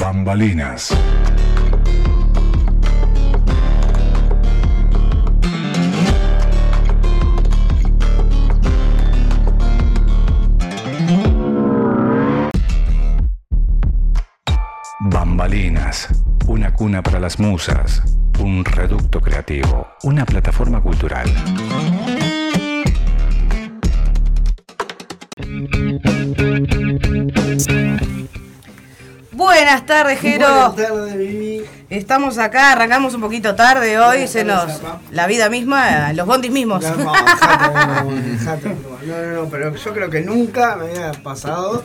Bambalinas. Bambalinas, una cuna para las musas, un reducto creativo, una plataforma cultural. Buenas tardes, Jero. Buenas tardes, Vivi. Estamos acá, arrancamos un poquito tarde hoy, Buenas se tardes, nos Zapa. la vida misma, los bondis mismos. No, no, no, pero yo creo que nunca me había pasado.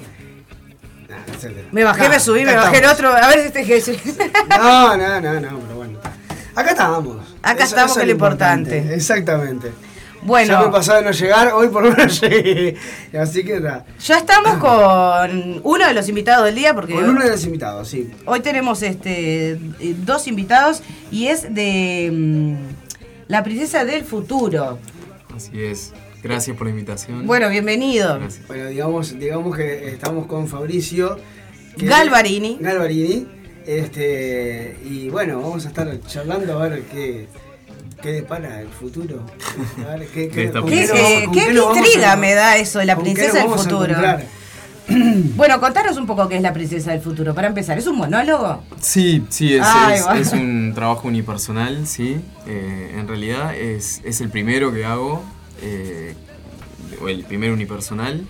Me bajé, me subí, me bajé el estamos. otro, a ver si este es No, no, no, no, pero bueno. Acá estamos. Acá estamos, que es lo importante. Exactamente. Bueno. Ya me pasó de no llegar, hoy por lo menos llegué. Así que nada. Ya estamos con uno de los invitados del día porque Con uno de los invitados, sí. hoy tenemos este eh, dos invitados y es de mm, la princesa del futuro. Así es. Gracias por la invitación. Bueno, bienvenido. Gracias. Bueno, digamos, digamos que estamos con Fabricio. Galvarini. Galvarini. Este, y bueno, vamos a estar charlando a ver qué, qué depara el futuro. Qué, ¿Qué está con ¿Qué, nos qué- vamos- con qué nos vamos intriga a- me da eso de la princesa del futuro? Bueno, contanos un poco qué es la princesa del futuro. Para empezar, ¿es un monólogo? Sí, sí, es, un trabajo unipersonal, sí. Eh, en realidad es, es el primero que hago, eh, o el primer unipersonal.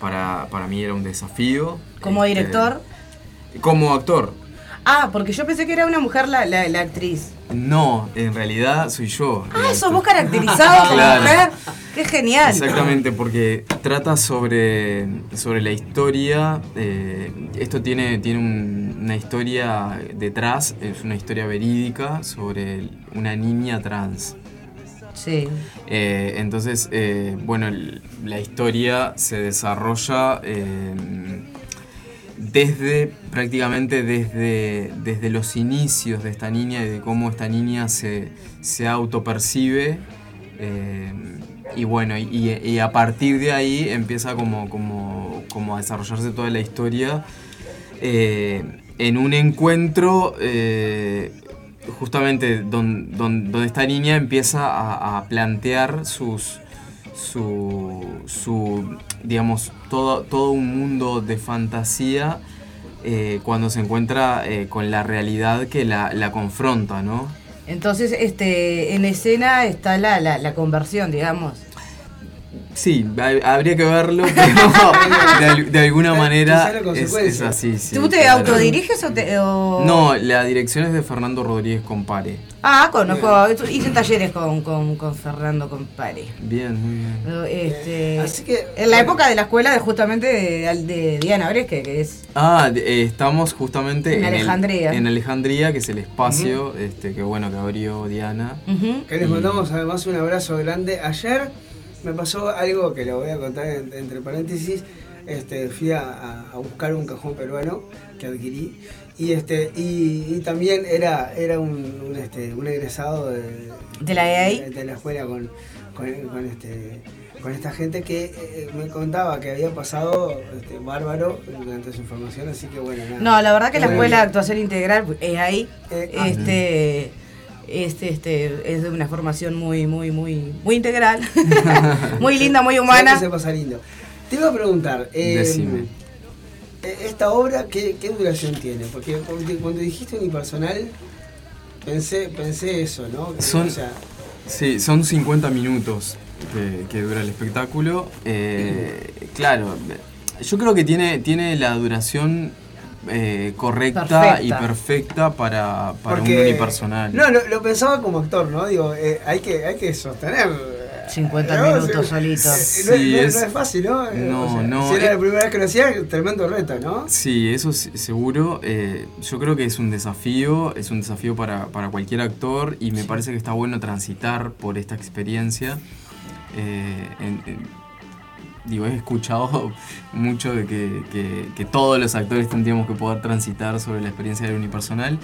Para, para mí era un desafío. Como Este, director. Como actor. Ah, porque yo pensé que era una mujer la, la, la actriz. No, en realidad soy yo. Ah, sos actor. vos caracterizado como Claro. mujer. Qué genial. Exactamente, porque trata sobre, sobre la historia. eh, esto tiene, tiene un- una historia detrás, es una historia verídica sobre una niña trans. Sí. Eh, entonces, eh, bueno, la historia se desarrolla eh, desde, prácticamente desde, desde los inicios de esta niña y de cómo esta niña se, se autopercibe. eh, y bueno, y, a partir de ahí empieza como, como, como a desarrollarse toda la historia eh, en un encuentro eh, justamente don- don- donde esta niña empieza a plantear sus su, su digamos todo, todo un mundo de fantasía eh, cuando se encuentra eh, con la realidad que la, la confronta, ¿no? Entonces, este, en escena está la, la, la conversión, digamos. Sí, ha- habría que verlo, pero de, al- de alguna manera es, así. sí, ¿Tú te claro. autodiriges o te.? o- No, la dirección es de Fernando Rodríguez Compare. Ah, conozco. Hice talleres con, con, con Fernando Compare. Bien, muy bien. Este, Así que, en la época de la escuela de justamente de, de Diana Bresque, que es. Ah, eh, estamos justamente En Alejandría. en Alejandría, que es el espacio este, que bueno que abrió Diana. Que les mandamos además un abrazo grande. Ayer me pasó algo que lo voy a contar en- entre paréntesis. Este, fui a- a buscar un cajón peruano que adquirí y este y, y también era era un, un, este, un egresado de, ¿De la EAI? de, de la escuela con, con, con este con esta gente que eh, me contaba que había pasado este, bárbaro durante su formación así que bueno nada. No, la verdad que la Bueno, escuela de actuación integral es ahí. Eh, ah. este, este, este, es de una formación muy, muy, muy, muy integral. muy linda, muy humana. se pasa lindo. Te iba a preguntar, eh, Decime. eh, esta obra, ¿qué, qué duración tiene? Porque cuando, dijiste unipersonal, pensé, pensé eso, ¿no? Que, Son- o sea, Sí, son 50 minutos que, que dura el espectáculo. Eh, claro, yo creo que tiene, tiene la duración eh, correcta Perfecta. y perfecta para, para porque- un unipersonal. No, lo, lo pensaba como actor, ¿no? Digo, eh, hay, que, hay que sostener 50 No, minutos sí, solito. eh, Sí, no, no- no es- fácil, ¿no? No, O sea, no, Si era eh. la primera vez que lo hacía, tremendo reto, ¿no? Sí, eso es seguro. Eh, yo creo que es un desafío, es un desafío para, para cualquier actor y me parece que está bueno transitar por esta experiencia. Eh, en- en- digo, he escuchado mucho de que, que- que todos los actores tendríamos que poder transitar sobre la experiencia del unipersonal.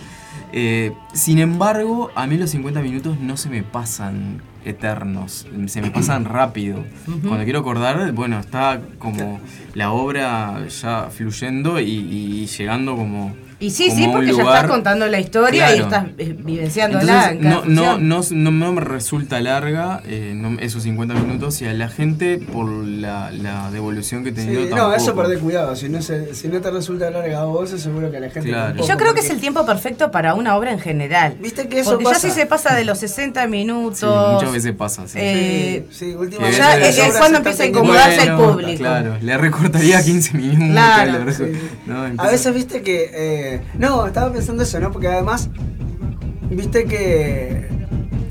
Eh, sin embargo, a mí los 50 minutos no se me pasan eternos, se me pasan rápido. Cuando quiero acordar, bueno, está como la obra ya fluyendo y, y llegando como... Y sí, sí, porque ya lugar- estás contando la historia y Claro. estás eh, vivenciándola. Entonces, en no, no, no, no, no me resulta larga eh, no- esos 50 minutos y a la gente por la, la devolución que he Sí, tenido no, tampoco. eso perdé cuidado. Si no, se, si no te resulta larga a vos, seguro que a la gente Claro. tampoco, Y yo creo que es porque- el tiempo perfecto para una obra en general. Viste que eso Porque pasa. ya si se pasa de los 60 minutos. Sí, muchas veces pasa. Sí. eh, Sí, sí, últimamente. ya, veces- eh, es obras cuando empieza a incomodarse el público. Claro, le recortaría 15 minutos. Claro, Sí. ¿no? A veces viste que. Eh, no, estaba pensando eso, ¿no? Porque además. Viste que.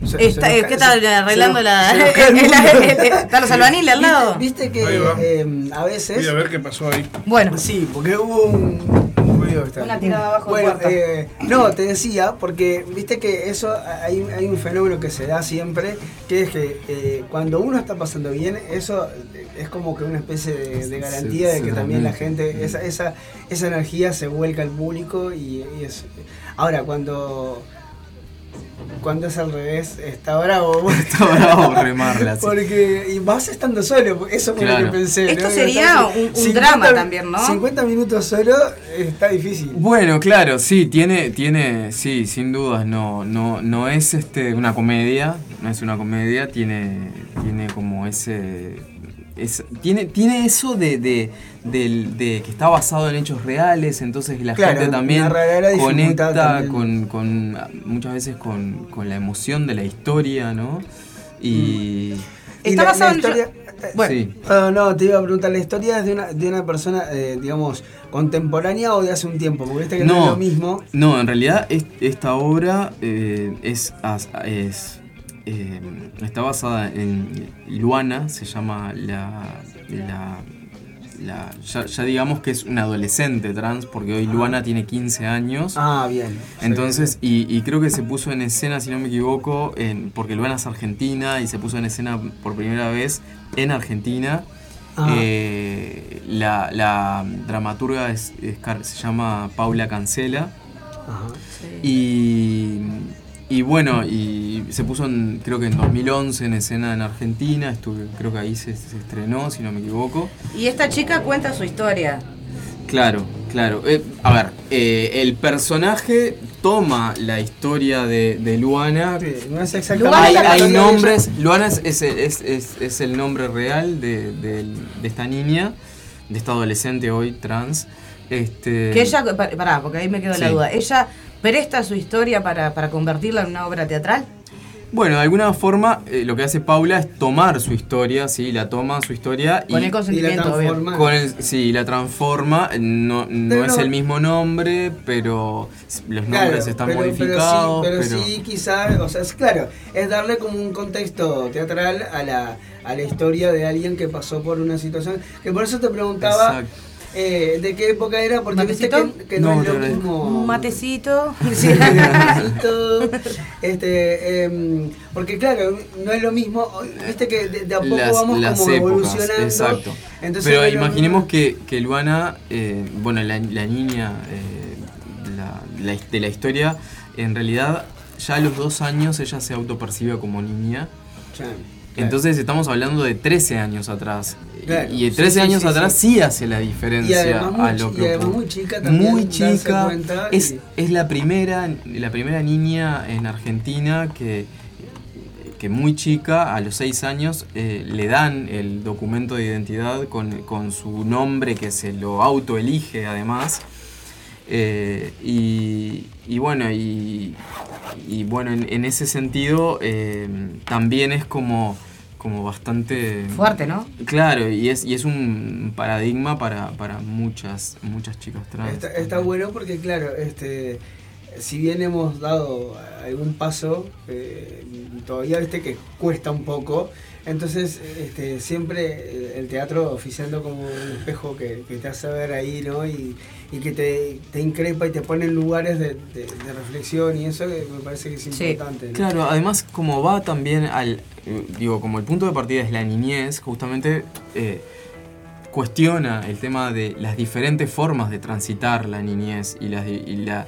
se- se Está, nos eh, ca- ¿Qué tal se- arreglando se la. nos- se el- Están los albaniles al lado. Viste, que eh, a veces. Voy a ver qué pasó ahí. Bueno, Sí, porque hubo un, Una tirada abajo Bueno, eh, no, te decía, porque viste que eso hay, hay un fenómeno que se da siempre, que es que eh, cuando uno está pasando bien, eso es como que una especie de, de garantía de que también la gente, esa, esa, esa energía se vuelca al público y, y es. Ahora, cuando. Cuando es al revés, está bravo. Está bravo remarla. sí. Porque, y vas estando solo, eso fue lo que pensé. Esto ¿no? sería un- drama también, ¿no? 50 minutos solo eh, está difícil. Bueno, claro, sí, tiene, tiene, sí, sin dudas, no, no, no es este una comedia, no es una comedia, tiene, tiene como ese, es- tiene, tiene eso de, de, del- de que está basado en hechos reales, entonces la Claro, gente también conecta también. con, con, muchas veces con, con la emoción de la historia, ¿no? Y Y Está la- basado la en- historia- eh, bueno. sí. No, no, te iba a preguntar, ¿la historia es de una, de una persona, eh, digamos, contemporánea o de hace un tiempo? Porque viste que no, es lo mismo. No, en realidad es- esta obra eh, es, es, eh, está basada en Luana, se llama la... la- la- ya, ya digamos que es una adolescente trans, porque hoy Luana tiene 15 años. Ah, bien. Entonces, y, y creo que se puso en escena, si no me equivoco, en, porque Luana es argentina y se puso en escena por primera vez en Argentina. Ah. Eh, la, la dramaturga es- es Car- se llama Paula Cancela. Ajá. Y, y bueno, y se puso en, creo que en 2011 en escena en Argentina, estuve, creo que ahí se, se estrenó, si no me equivoco. y esta chica cuenta su historia. Claro, claro. Eh, a ver, eh, el personaje toma la historia de, de Luana. Sí, no es Luana exactamente Hay, nombres, Luana es, es, es- es- es el nombre real de, de esta niña, de esta adolescente hoy trans. Este, Que ella, pa- pará, porque ahí me quedó la duda. Ella presta su historia para, para convertirla en una obra teatral. Bueno, de alguna forma eh, lo que hace Paula es tomar su historia, sí, la toma su historia Con y el consentimiento, y la transforma. con el, sí, la transforma. No, no Pero es no- el mismo nombre, pero los Claro, nombres están pero- modificados. Pero sí, pero- pero sí quizás, o sea, es claro, es darle como un contexto teatral a la, a la historia de alguien que pasó por una situación. Que por eso te preguntaba Exacto. Eh, de qué época era, porque viste ¿Matecito? que, que no, No, es lo mismo. Un matecito. Sí. Matecito, este, em, porque claro, no es lo mismo, viste que de, de a poco las, vamos las como épocas, evolucionando. exacto. Entonces, Pero imaginemos que, que Luana, eh, bueno, la, la niña eh, la- la- de la historia, en realidad ya a los dos años ella se autopercibe como niña. Claro. Entonces estamos hablando de 13 años atrás. Claro, Y de sí, 13 sí, años sí, atrás sí. sí, hace la Y diferencia además, a lo que y además muy chica también. Muy darse chica. cuenta Es, y- es la primera, la primera niña en Argentina que, que muy chica, a los 6 años, eh, le dan el documento de identidad con, con su nombre que se lo autoelige además. Eh, y, y bueno, y, y bueno, en, en ese sentido eh, también es como, como bastante Fuerte, ¿no? Claro, y es, y es un paradigma para, para muchas, muchas chicas trans. Está, está bueno porque, claro, este si bien hemos dado algún paso, eh, todavía viste que cuesta un poco. Entonces, este, siempre el teatro oficiando como un espejo que, te hace ver ahí, ¿no? Y, que te, increpa y te pone en lugares de, reflexión y eso me parece que es importante. Claro, además como va también al, digo, como el punto de partida es la niñez, justamente eh, cuestiona el tema de las diferentes formas de transitar la niñez y, la,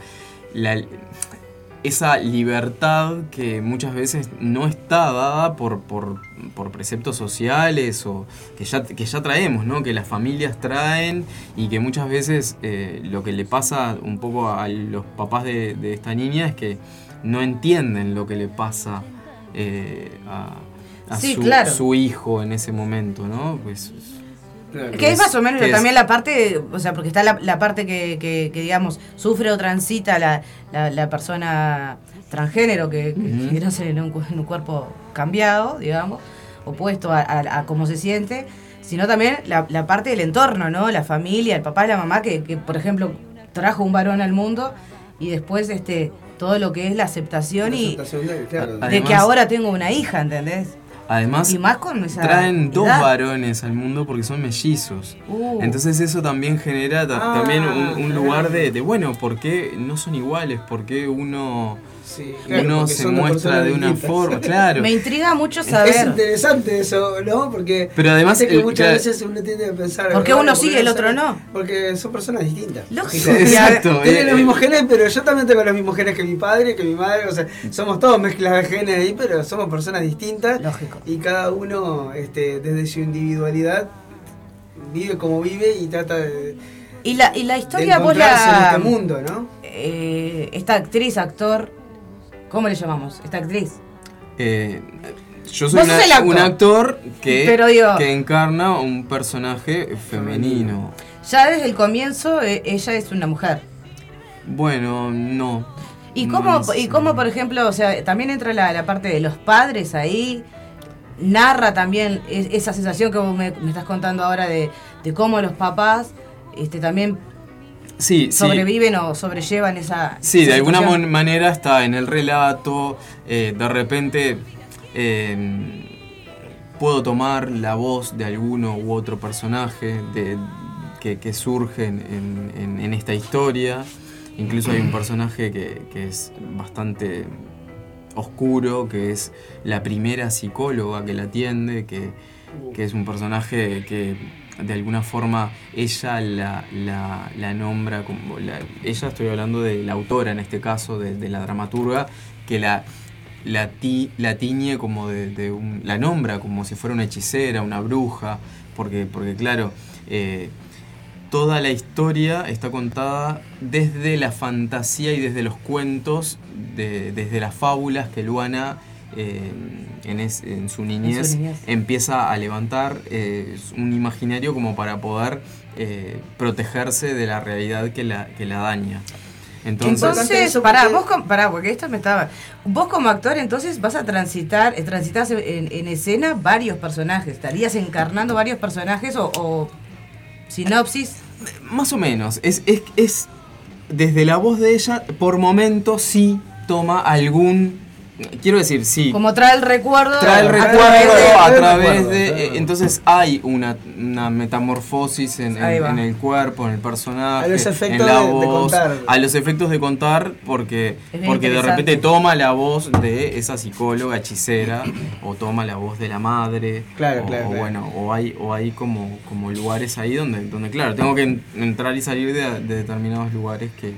esa libertad que muchas veces no está dada por, por, preceptos sociales o que ya, que ya traemos, ¿no? que las familias traen y que muchas veces eh, lo que le pasa un poco a los papás de, esta niña es que no entienden lo que le pasa eh, a, su, su, hijo en ese momento, ¿no? Pues, que es más o menos también la parte, o sea, porque está la, parte que, digamos, sufre o transita la, la, persona transgénero que, en un, en un, cuerpo cambiado, digamos, opuesto a, a, cómo se siente, sino también la, parte del entorno, ¿no? La familia, el papá y la mamá, que, por ejemplo, trajo un varón al mundo y después este todo lo que es la aceptación, y de que ahora tengo una hija, ¿entendés? Además, traen dos varones al mundo porque son mellizos. Uh. Entonces eso también genera también un, ah, lugar de, de, bueno, ¿por qué no son iguales? ¿Por qué uno uno se muestra de una forma, claro. Me intriga mucho saber. Es interesante eso, ¿no? Porque Pero además que muchas veces uno tiende a pensar. ¿Por qué uno sigue y el otro no? Porque son personas distintas. Lógico. Exacto. Tienen los eh, mismos genes, pero yo también tengo los mismos genes que mi padre, que mi madre. O sea, somos todos mezclas de genes ahí, pero somos personas distintas. Lógico. Y cada uno, este, desde su individualidad, vive como vive y trata de. Y la, y la historia vos la. En este mundo, ¿no? Eh, esta actriz, actor, ¿Cómo le llamamos? ¿Esta actriz? Eh, yo soy un actor que, que encarna un personaje femenino. Ya desde el comienzo eh, ella es una mujer. Bueno, no. ¿Y cómo, y cómo por ejemplo, o sea, también entra la, parte de los padres ahí? narra también esa sensación que me, estás contando ahora de, de, cómo los papás este, también sí, sobreviven o sobrellevan esa. Sí, de alguna manera está en el relato, eh, de repente em, puedo tomar la voz de alguno u otro personaje de, que, surge en, esta historia. Incluso hay un personaje que, que es bastante oscuro, que es la primera psicóloga que la atiende, que, que es un personaje que de alguna forma ella la, la, nombra como. ella estoy hablando de la autora en este caso, de, la dramaturga, que la, la, la tiñe como de, la nombra como si fuera una hechicera, una bruja, porque, porque claro, eh, toda la historia está contada desde la fantasía y desde los cuentos, desde las fábulas que Luana eh, en, su niñez, empieza a levantar eh, un imaginario como para poder eh, protegerse de la realidad que la, que la daña. Entonces, pará, vos porque esto me estaba. Vos como actor, entonces vas a transitar, transitas en, escena varios personajes. ¿Estarías encarnando varios personajes o, sinopsis? Más o menos. Es, es, es desde la voz de ella, por momentos sí toma algún Quiero decir, sí. Como trae el recuerdo. Trae el recuerdo a través de. Eh, entonces hay una, una metamorfosis en, en, el cuerpo, en el personaje. A los efectos en la voz, de, contar. A los efectos de contar, porque, porque de repente toma la voz de esa psicóloga hechicera, o toma la voz de la madre. Claro, o, claro. O bueno, o hay, o hay como, como lugares ahí donde, donde, claro, tengo que entrar y salir de, determinados lugares que.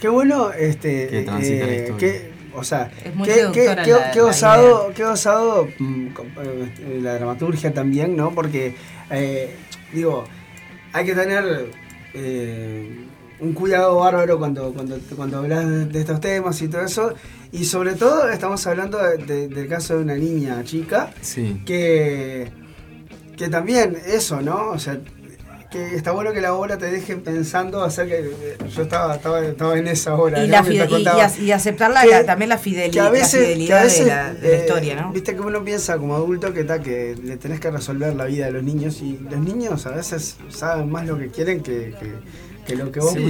Qué bueno, este. Que transita la eh, historia. O sea, qué, osado, qué osado mm, eh, la dramaturgia también, ¿no? Porque, eh, digo, hay que tener eh, un cuidado bárbaro cuando, cuando, cuando hablas de estos temas y todo eso. Y sobre todo estamos hablando del caso de una niña chica que, que también eso, ¿no? O sea, que está bueno que la obra te deje pensando acerca que yo estaba, estaba, estaba en esa hora y, y, aceptar también la, fidelidad, de la, eh, historia ¿no? viste que uno piensa como adulto que está que le tenés que resolver la vida de los niños y los niños a veces saben más lo que quieren que, que lo que vos sí,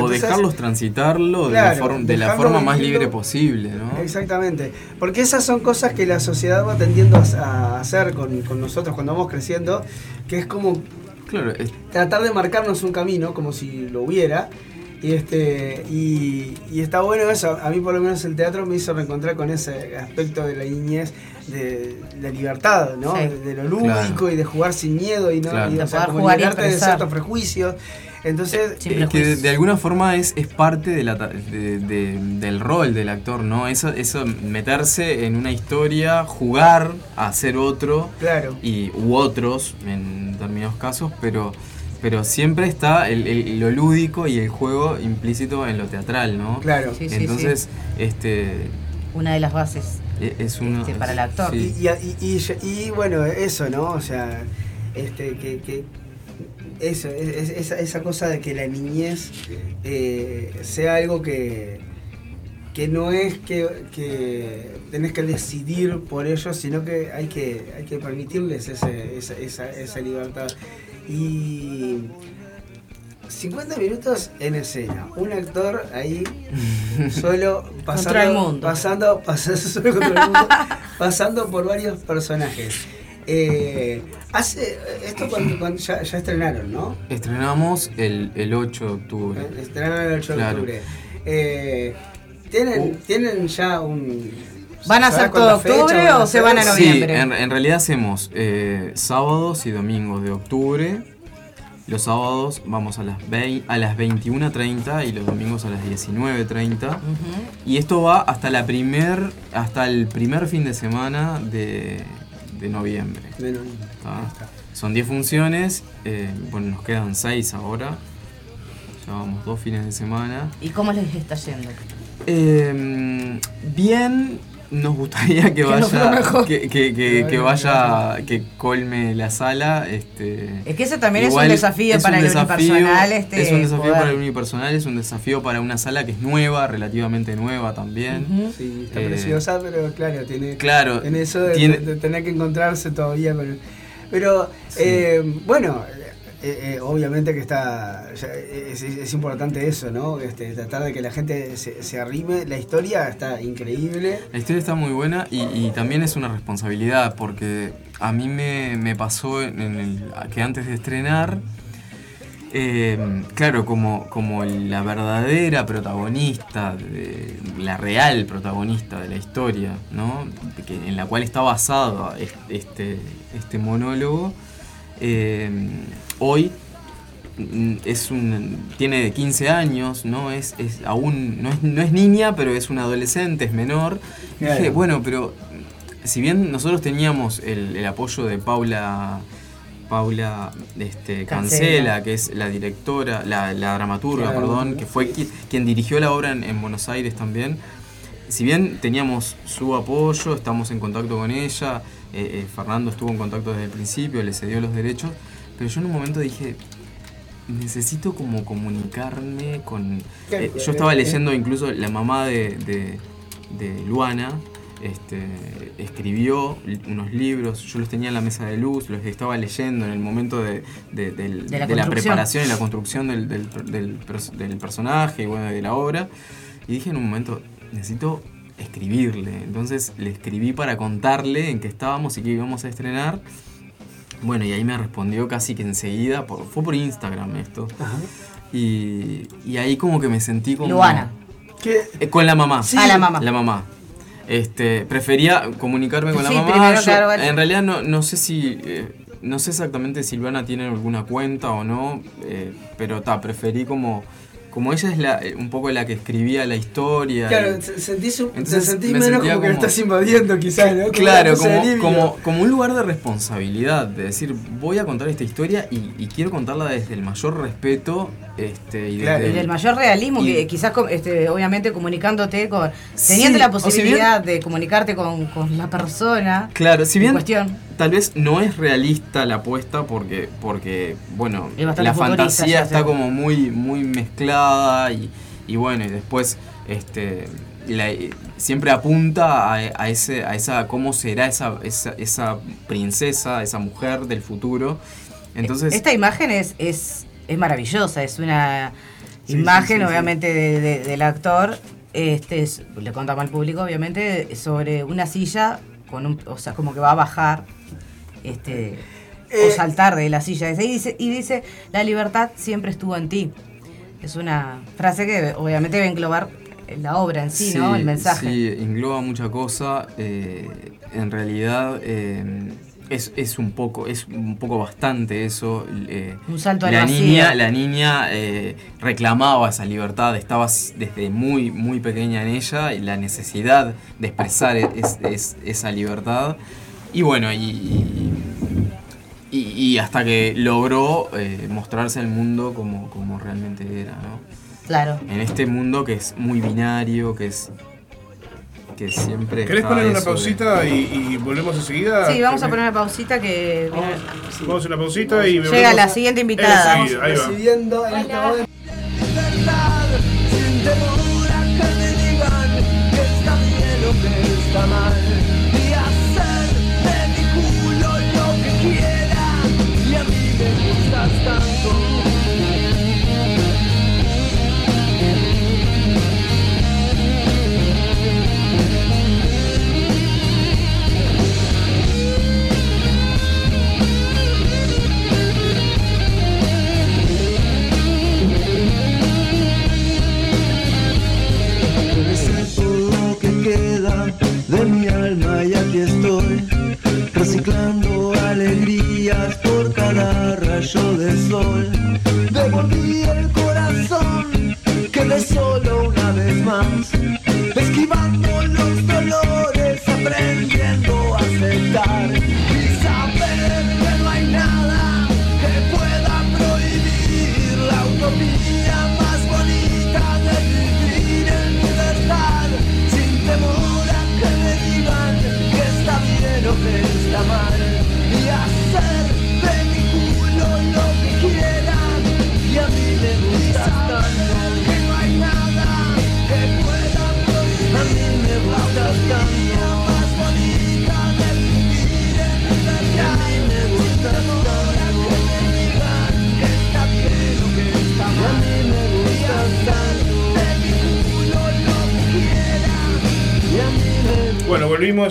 O dejarlos transitarlo de, la, forma más libre posible, ¿no? Exactamente. Porque esas son cosas que la sociedad va tendiendo a, hacer con, con, nosotros cuando vamos creciendo, que es como claro, tratar de marcarnos un camino, como si lo hubiera, y, este, y, está bueno eso. A mí, por lo menos, el teatro me hizo reencontrar con ese aspecto de la niñez, de la libertad, ¿no? De, lo lúdico y de jugar sin miedo y no y, o sea, como liberarte de ciertos prejuicios. Entonces, es que de, alguna forma es, es parte de la, del rol del actor, ¿no? Eso, eso meterse en una historia, jugar a ser otro claro. y, u otros en determinados casos, pero pero siempre está el, lo lúdico y el juego implícito en lo teatral, ¿no? Claro. Sí, sí, Entonces, este... Una de las bases. E, es uno, este, para el actor. Y, y, bueno, eso, ¿no? O sea, este, que, que eso, esa, esa cosa de que la niñez eh, sea algo que, que no es que, que, tenés que decidir por ellos, sino que hay que, hay que permitirles ese, esa, esa, esa libertad. Y 50 minutos en escena, un actor ahí solo pasando, pasando, pasando, por varios personajes. Eh, hace esto cuando, ya, estrenaron, ¿no? Estrenamos el, el 8 de octubre. Eh, estrenaron el 8 de octubre. Eh, ¿tienen, uh. ¿Tienen ya un ¿Van a ser todo octubre o se van a noviembre? Sí, en, realidad hacemos eh, sábados y domingos de octubre. Los sábados vamos a las, a las 21.30 y los domingos a las 19.30. Y esto va hasta, la primer, hasta el primer fin de semana de, noviembre. Son 10 funciones, eh, bueno, nos quedan 6 ahora. Llevamos dos fines de semana. ¿Y cómo les está yendo? Eh, bien, nos gustaría que, vaya que, que, que, vaya que colme la sala este es que eso también es un desafío para el unipersonal este es un desafío para el unipersonal es un desafío para una sala que es nueva relativamente nueva también. Sí está preciosa pero claro tiene claro en eso de, tener que encontrarse todavía pero, pero eh, bueno eh, eh, obviamente que está es, importante eso, ¿no? Este, tratar de que la gente se, arrime. La historia está increíble. La historia está muy buena y, también es una responsabilidad porque a mí me, pasó que antes de estrenar, eh, claro, como, como la verdadera protagonista, de, la real protagonista de la historia, ¿no? en la cual está basado este, este monólogo hoy mm, es un tiene 15 años, ¿no? Es, es aún no es, no es, niña, pero es un adolescente, es menor. dije, bueno, pero si bien nosotros teníamos el, apoyo de Paula Paula este, Cancela, que es la directora, la, dramaturga, perdón, que fue quien, dirigió la obra en, Buenos Aires también. Si bien teníamos su apoyo, estamos en contacto con ella, eh, eh, Fernando estuvo en contacto desde el principio, le cedió los derechos, pero yo en un momento dije, necesito como comunicarme con... Eh, yo estaba leyendo incluso la mamá de, de, Luana, este, escribió unos libros, yo los tenía en la mesa de luz, los estaba leyendo en el momento de, la, preparación y la construcción del, del, personaje y bueno, de la obra. Y dije en un momento, necesito escribirle. Entonces le escribí para contarle en qué estábamos y qué íbamos a estrenar. Bueno, y ahí me respondió casi que enseguida, por, fue por Instagram esto. Y, y, ahí como que me sentí como... Luana. Eh, con la mamá. Sí. Ah, la mamá. La mamá. Este, prefería comunicarme con la mamá. En realidad no, no sé si... Eh, no sé exactamente si Luana tiene alguna cuenta o no, eh, pero ta, preferí como como ella es la, eh, un poco la que escribía la historia. Claro, sentís, sentís menos como, que lo estás invadiendo quizás, ¿no? claro, como, como, un lugar de responsabilidad, de decir, voy a contar esta historia y, quiero contarla desde el mayor respeto este, y, desde el, mayor realismo, que quizás este, obviamente comunicándote con, teniendo la posibilidad de comunicarte con, con, la persona. Claro, si bien cuestión. tal vez no es realista la apuesta porque, porque bueno, la fantasía está como muy, muy mezclada y, y bueno, y después este, siempre apunta a, ese, a esa cómo será esa, esa, esa princesa, esa mujer del futuro. Entonces, Esta imagen es, es es maravillosa, es una imagen obviamente del actor, este, le contamos al público obviamente, sobre una silla, con un, o sea, como que va a bajar este, o eh, saltar de la silla. Y dice, y dice, la libertad siempre estuvo en ti. Es una frase que obviamente debe englobar la obra en sí, ¿no? El mensaje. Sí, engloba mucha cosa. Eh, en realidad eh, es, un poco, es un poco bastante eso. un salto a la niña, La niña reclamaba esa libertad, estaba desde muy, muy pequeña en ella y la necesidad de expresar esa libertad. Y bueno, y y, hasta que logró eh, mostrarse al mundo como, como realmente era, ¿no? Claro. En este mundo que es muy binario, que es que siempre. ¿Querés poner una pausita y, volvemos enseguida? Sí, vamos a poner una pausita que. Vamos, a una pausita y. Llega la siguiente invitada. Estamos recibiendo en este. Sin temor a que me digan que está bien o que está mal.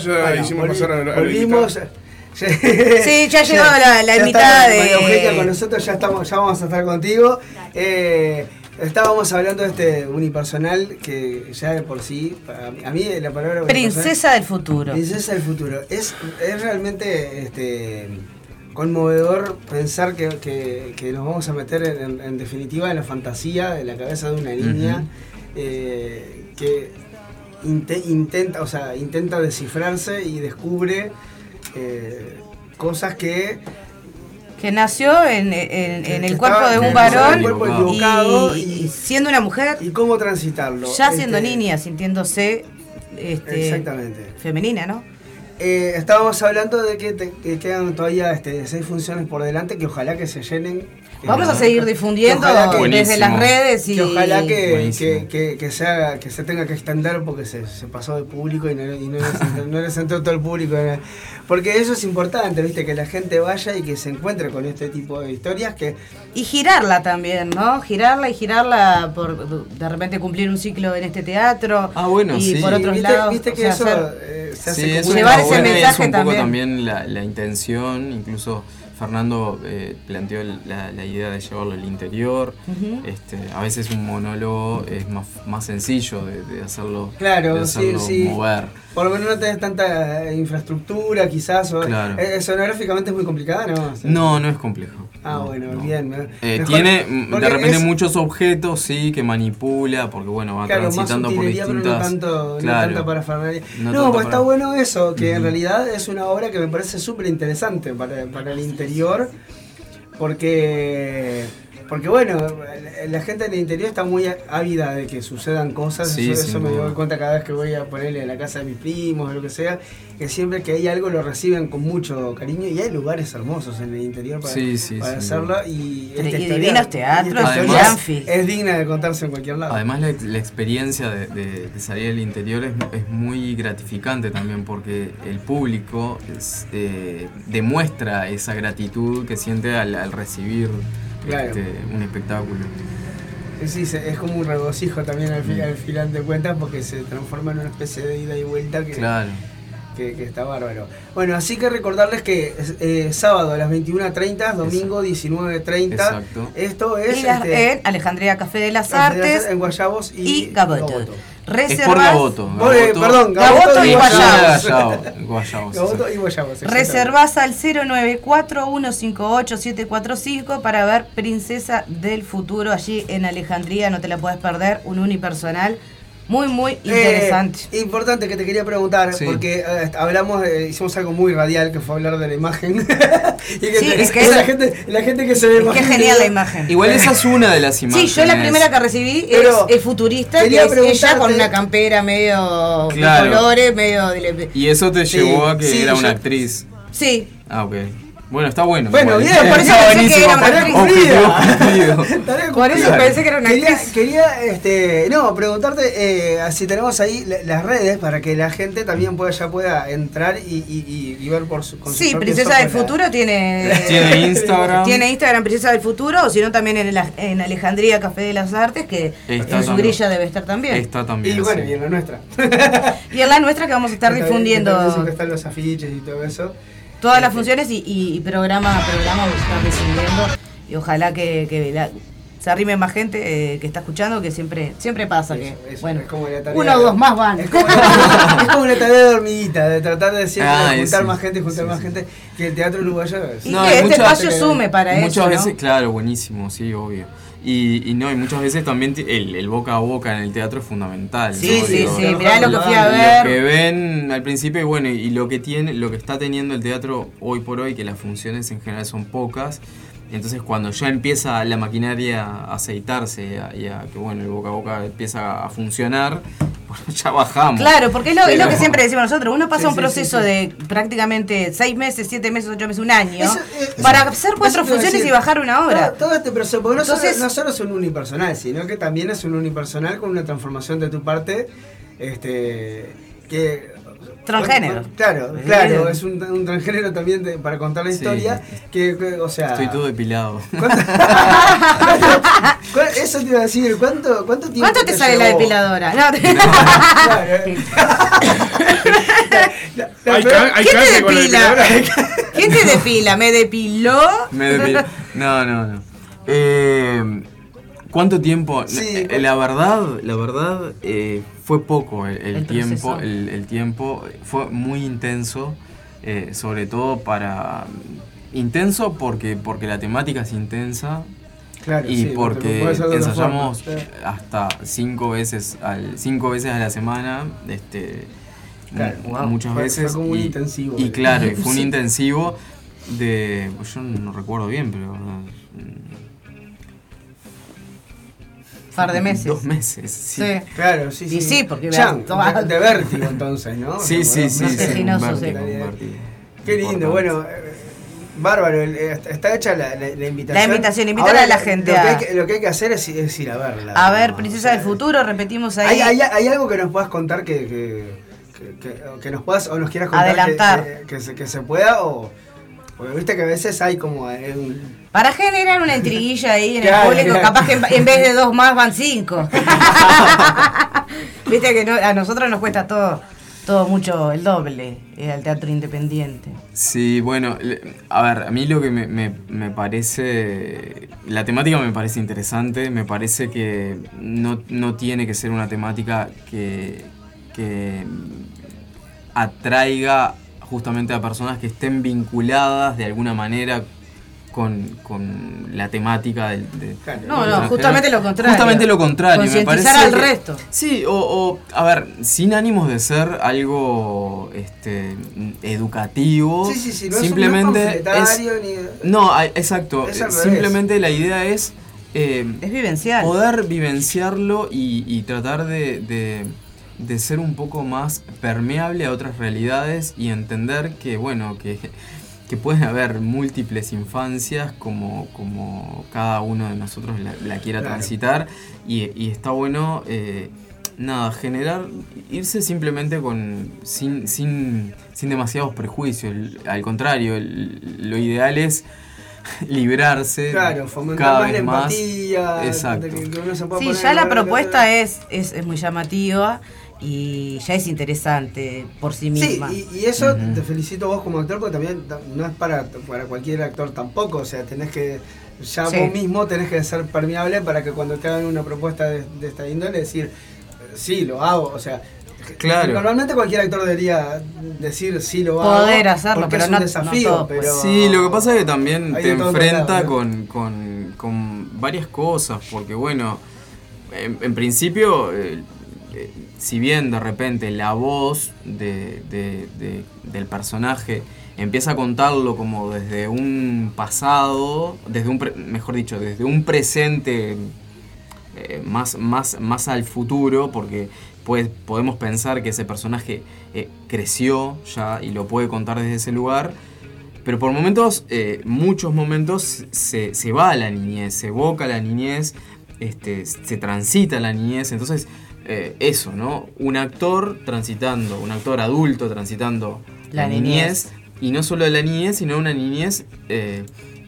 Bueno, ya hicimos pasar a la Volvimos. Sí, ya llegó la, la invitada de. Eugenia con nosotros, ya, estamos, ya vamos a estar contigo. Eh, estábamos hablando de este unipersonal que ya de por sí, a mí la palabra. Princesa del futuro. Princesa del futuro. Es, es realmente este, conmovedor pensar que, que, nos vamos a meter en, definitiva en la fantasía de la cabeza de una niña. eh, que intenta, o sea, intenta descifrarse y descubre eh, cosas que que nació en, el cuerpo de un varón y, siendo una mujer y cómo transitarlo. ya siendo este, niña sintiéndose este, exactamente. femenina no eh, estábamos hablando de que, quedan todavía este, seis funciones por delante que ojalá que se llenen Vamos a seguir difundiendo desde las redes y que ojalá que, que, sea, que se tenga que extender porque se, pasó de público y no, y no, le sentó todo el público. Porque eso es importante, viste, que la gente vaya y que se encuentre con este tipo de historias que... Y girarla también, ¿no? Girarla y girarla por de repente cumplir un ciclo en este teatro. Ah, bueno, y por otros lados. Viste que eso... Eh, se hace sí, llevar ese mensaje es un poco también la, la intención, incluso Fernando eh, planteó la, idea de llevarlo al interior. este, a veces un monólogo es más, más sencillo de, hacerlo, claro, sí, sí. mover. Por lo menos no tenés tanta infraestructura, quizás. claro. Eh, sonográficamente es muy complicada, ¿no? no, no es complejo. Ah, bueno, bien. Eh, tiene de repente muchos objetos, sí, que manipula, porque bueno, va transitando por distintas... Pero no tanto, claro, para No, pues está bueno eso, que en realidad es una obra que me parece súper interesante para, para el interior, porque porque bueno, la gente en el interior está muy ávida de que sucedan cosas. eso, me doy cuenta cada vez que voy a ponerle en la casa de mis primos o lo que sea, que siempre que hay algo lo reciben con mucho cariño y hay lugares hermosos en el interior para, para hacerlo. Y, este divinos teatros, es digna de contarse en cualquier lado. Además la, experiencia de, salir del interior es, muy gratificante también porque el público eh, demuestra esa gratitud que siente al recibir este, un espectáculo. Sí, es como un regocijo también al, final, al final de cuentas porque se transforma en una especie de ida y vuelta que, claro que, está bárbaro. Bueno, así que recordarles que eh, sábado a las 21.30, domingo 19.30. Exacto. Esto es. Este, en Alejandría Café de las Artes. En Guayabos y, y Gaboto. Por Gaboto. Gaboto. perdón, Gaboto, y Guayabos. Gaboto y Guayabos. Reservas al 094158745 para ver Princesa del Futuro allí en Alejandría. No te la puedes perder. Un unipersonal muy, muy eh, interesante. importante que te quería preguntar, porque eh, hablamos, hicimos algo muy radial, que fue hablar de la imagen. y que, sí, es que la, gente, la gente que se ve Qué genial la imagen. Igual esa es una de las imágenes. Sí, yo la primera que recibí es, futurista, que es ella con una campera medio de colores, medio... De... Y eso te llevó a que era una actriz. Sí. Ah, ok. Bueno, está bueno. Bueno, bien, por eso pensé que era una actriz. Por eso pensé que era una actriz. Quería, este, no, preguntarte eh, si tenemos ahí las redes para que la gente también pueda, ya pueda entrar y, y, y ver por su con Sí, Princesa del Futuro tiene, tiene Instagram. Tiene Instagram Princesa del Futuro, o si no también en, en Alejandría Café de las Artes, que en su grilla debe estar también. Está también. Y bueno, y en la nuestra. y en la nuestra que vamos a estar difundiendo. Que están los afiches y todo eso todas las funciones y, y, programa a programa vamos y ojalá que, se arrime más gente eh, que está escuchando, que siempre siempre pasa que bueno, uno o dos más van. Es como, una, tarea de hormiguita, de tratar de siempre ah, juntar más gente, juntar más gente, que el teatro uruguayo y que este espacio sume para eso. Muchas veces, claro, buenísimo, sí, obvio. Y, y, no, y muchas veces también el, el, boca a boca en el teatro es fundamental. Sí, sí, sí, mirá lo que fui a ver. Lo que ven al principio, y bueno, y lo que tiene, lo que está teniendo el teatro hoy por hoy, que las funciones en general son pocas, entonces cuando ya empieza la maquinaria a aceitarse y a, que bueno, el boca a boca empieza a funcionar, bueno, ya bajamos. Claro, porque es lo, es lo que siempre decimos nosotros, uno pasa un proceso de prácticamente seis meses, siete meses, ocho meses, un año, eh, para hacer cuatro funciones y bajar una hora. Todo, este proceso, porque no, solo, es un unipersonal, sino que también es un unipersonal con una transformación de tu parte, este que Transgénero. Claro, claro, es un, un transgénero también para contar la historia. Que, o sea. Estoy todo depilado. eso te iba a decir, ¿cuánto, cuánto tiempo? ¿Cuánto te, sale la depiladora? No, ¿Quién te depila? ¿Quién te depila? ¿Me depiló? Me depiló. No, no, no. Eh, ¿Cuánto tiempo? Eh, la verdad, la verdad, eh, fue poco el, tiempo. El, tiempo fue muy intenso, eh, sobre todo para intenso porque porque la temática es intensa. y porque ensayamos hasta cinco veces al cinco veces a la semana este muchas veces fue y, intensivo, y claro y fue un intensivo de yo no recuerdo bien pero par de meses. Dos meses, sí. Claro, sí, sí. Y sí, porque de, vértigo entonces, ¿no? Sí, sí, sí. sí, Qué lindo, bueno. Eh, bárbaro, está hecha la, la, invitación. La invitación, invitar a la gente. Lo, que hay que, lo que hay que hacer es, ir a verla. A ver, Princesa del Futuro, repetimos ahí. ¿Hay, hay, algo que nos puedas contar que, que, que, nos puedas o nos quieras contar? Adelantar. Que, se, que se pueda o. Porque viste que a veces hay como eh, un, para generar una intriguilla ahí en el público, capaz que en, vez de dos más van cinco. Viste que a nosotros nos cuesta todo, todo mucho el doble el eh, teatro independiente. Sí, bueno, a ver, a mí lo que me, parece, la temática me parece interesante, me parece que no, tiene que ser una temática que, que atraiga justamente a personas que estén vinculadas de alguna manera con, con la temática del... De, no, no, justamente lo contrario. Justamente lo contrario. me parece al resto. Sí, o, a ver, sin ánimos de ser algo este, educativo. Sí, sí, sí, no simplemente es, No, exacto. simplemente la idea es... Eh, es vivenciar. Poder vivenciarlo y, y tratar de, de, de ser un poco más permeable a otras realidades y entender que, bueno, que que pueden haber múltiples infancias como, como cada uno de nosotros la, quiera transitar. Y, está bueno eh, nada generar irse simplemente con sin, sin, sin demasiados prejuicios. Al contrario lo ideal es librarse claro, cada más vez más. Exacto. sí, ya la propuesta es, es, muy llamativa y ya es interesante por sí misma. Sí, y, eso te felicito vos como actor, porque también no es para, para cualquier actor tampoco, o sea, tenés que, ya vos mismo tenés que ser permeable para que cuando te hagan una propuesta de, de esta índole, decir, sí, lo hago, o sea, Claro. Normalmente cualquier actor debería decir sí lo hago. Poder hacerlo, pero es un desafío. pero sí, lo que pasa es que también te enfrenta con, con, con, varias cosas, porque bueno, en, principio, eh, si bien de repente la voz de, del personaje empieza a contarlo como desde un pasado, desde un mejor dicho, desde un presente eh, más, más, más al futuro, porque pues, podemos pensar que ese personaje eh, creció ya y lo puede contar desde ese lugar, pero por momentos, eh, muchos momentos, se, va a la niñez, se evoca la niñez, este, se transita la niñez, entonces eh, eso, ¿no? Un actor transitando, un actor adulto transitando la, niñez, y no solo la niñez, sino una niñez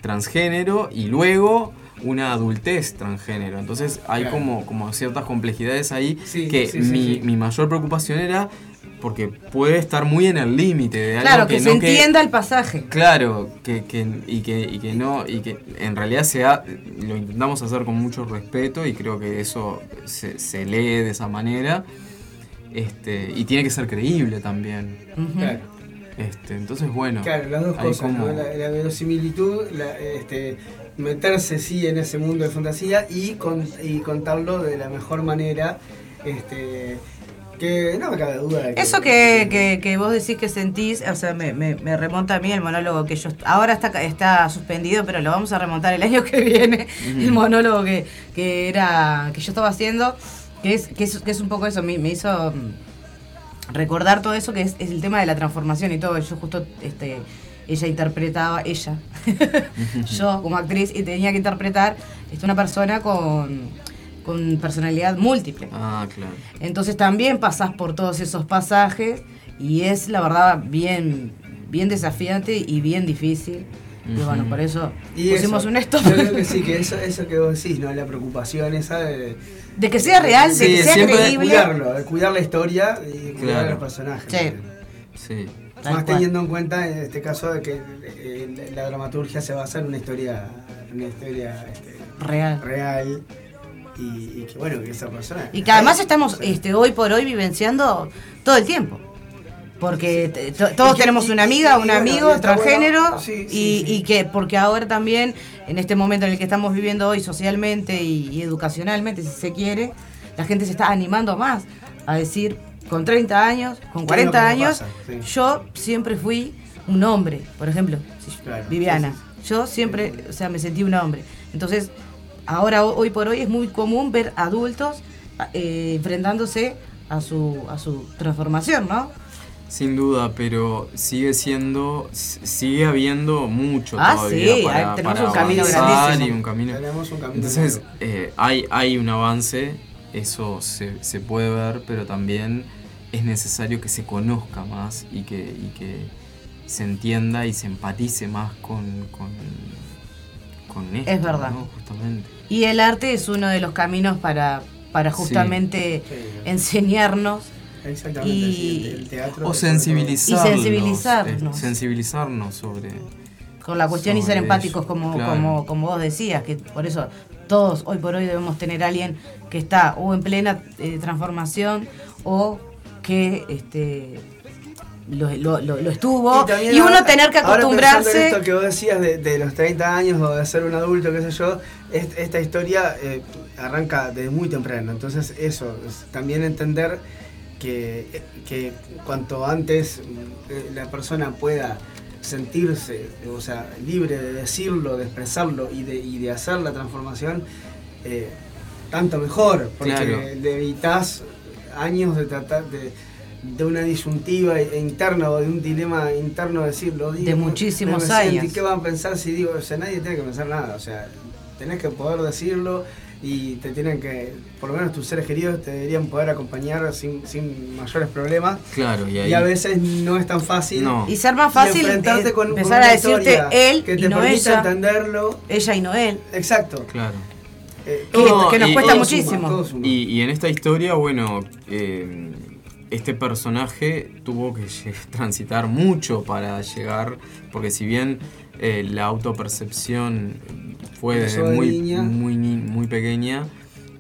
transgénero y luego una adultez transgénero. Entonces hay como, como ciertas complejidades ahí que mi, mi, mayor preocupación era porque puede estar muy en el límite de algo claro, que, se entienda el pasaje. Claro, que, que, y, que, y que no, y que en realidad sea, lo intentamos hacer con mucho respeto y creo que eso se, se lee de esa manera. Este, y tiene que ser creíble también. Claro. Este, entonces, bueno. Claro, las dos cosas, la, la, verosimilitud, la, este, meterse sí en ese mundo de fantasía y, y contarlo de la mejor manera. Este, que no me cabe duda. De que, Eso que, que, vos decís que sentís, o sea, me, me, remonta a mí el monólogo que yo. Ahora está, está suspendido, pero lo vamos a remontar el año que viene. El monólogo que, que, era, que yo estaba haciendo, que es, que es, que es un poco eso, me, me hizo mm, recordar todo eso, que es, es, el tema de la transformación y todo. Yo justo este, ella interpretaba, ella, yo como actriz, y tenía que interpretar este, una persona con, con personalidad múltiple. Ah, claro. Entonces también pasás por todos esos pasajes y es la verdad bien, bien desafiante y bien difícil. Y bueno, por eso pusimos un esto. Yo creo que sí, que eso, eso que vos decís, ¿no? La preocupación esa de... De que sea real, de que sea creíble. De cuidarlo, de cuidar la historia y cuidar a los personajes. Sí. Sí. Más teniendo en cuenta en este caso de que eh, la dramaturgia se basa en una historia, una historia este, real. real y, que bueno, que esa persona... Y que además estamos este, hoy por hoy vivenciando todo el tiempo. Porque todos tenemos una amiga, un amigo transgénero y, que porque ahora también en este momento en el que estamos viviendo hoy socialmente y educacionalmente, si se quiere, la gente se está animando más a decir, con 30 años, con 40 años, yo siempre fui un hombre, por ejemplo, Viviana. Yo siempre, o sea, me sentí un hombre. Entonces, ahora, hoy por hoy, es muy común ver adultos eh, enfrentándose a su, a su transformación, ¿no? Sin duda, pero sigue siendo, sigue habiendo mucho ah, todavía sí, para, tenemos un camino grandísimo. un camino. Entonces, eh, hay, hay un avance, eso se, se puede ver, pero también es necesario que se conozca más y que, y que se entienda y se empatice más con, con, esto. Es verdad. Justamente. Y el arte es uno de los caminos para, para justamente enseñarnos. y, el teatro o sensibilizarnos, y sensibilizarnos. sensibilizarnos sobre con la cuestión y ser empáticos como, como, como vos decías, que por eso todos hoy por hoy debemos tener a alguien que está o en plena eh, transformación o que este lo, estuvo y, uno tener que acostumbrarse. esto que vos decías de, los 30 años o de ser un adulto, qué sé yo, esta historia eh, arranca desde muy temprano. Entonces, eso, también entender que, que cuanto antes eh, la persona pueda sentirse, o sea, libre de decirlo, de expresarlo y de, y de hacer la transformación, eh, tanto mejor, porque le evitas años de tratar de, de una disyuntiva interna o de un dilema interno decirlo. de muchísimos años. ¿Y qué van a pensar si digo? O sea, nadie tiene que pensar nada, o sea, tenés que poder decirlo y te tienen que, por lo menos tus seres queridos te deberían poder acompañar sin, mayores problemas. Claro, y, y, a veces no es tan fácil. Y ser más fácil enfrentarte con, empezar a decirte él que te y no ella, entenderlo. Ella y no él. Exacto. Claro. Eh, que, nos cuesta muchísimo. y, en esta historia, bueno, eh, este personaje tuvo que transitar mucho para llegar, porque si bien eh, la autopercepción fue desde muy, muy, muy pequeña,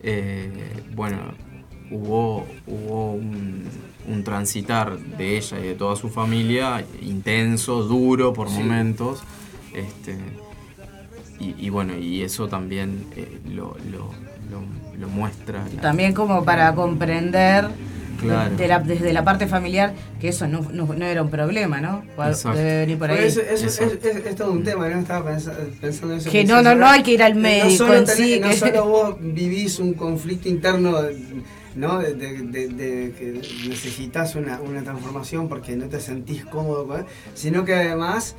eh, bueno, hubo, hubo un, transitar de ella y de toda su familia intenso, duro por momentos. Este, y, bueno, y eso también eh, lo, lo, muestra. También como para comprender desde la parte familiar, que eso no, no, era un problema, ¿no? Debe venir por ahí. es, todo un tema, ¿no? Estaba pensando en eso. Que, no, no, no hay que ir al médico no solo, no solo vos vivís un conflicto interno, ¿no? De, que necesitas una, una transformación porque no te sentís cómodo, sino que además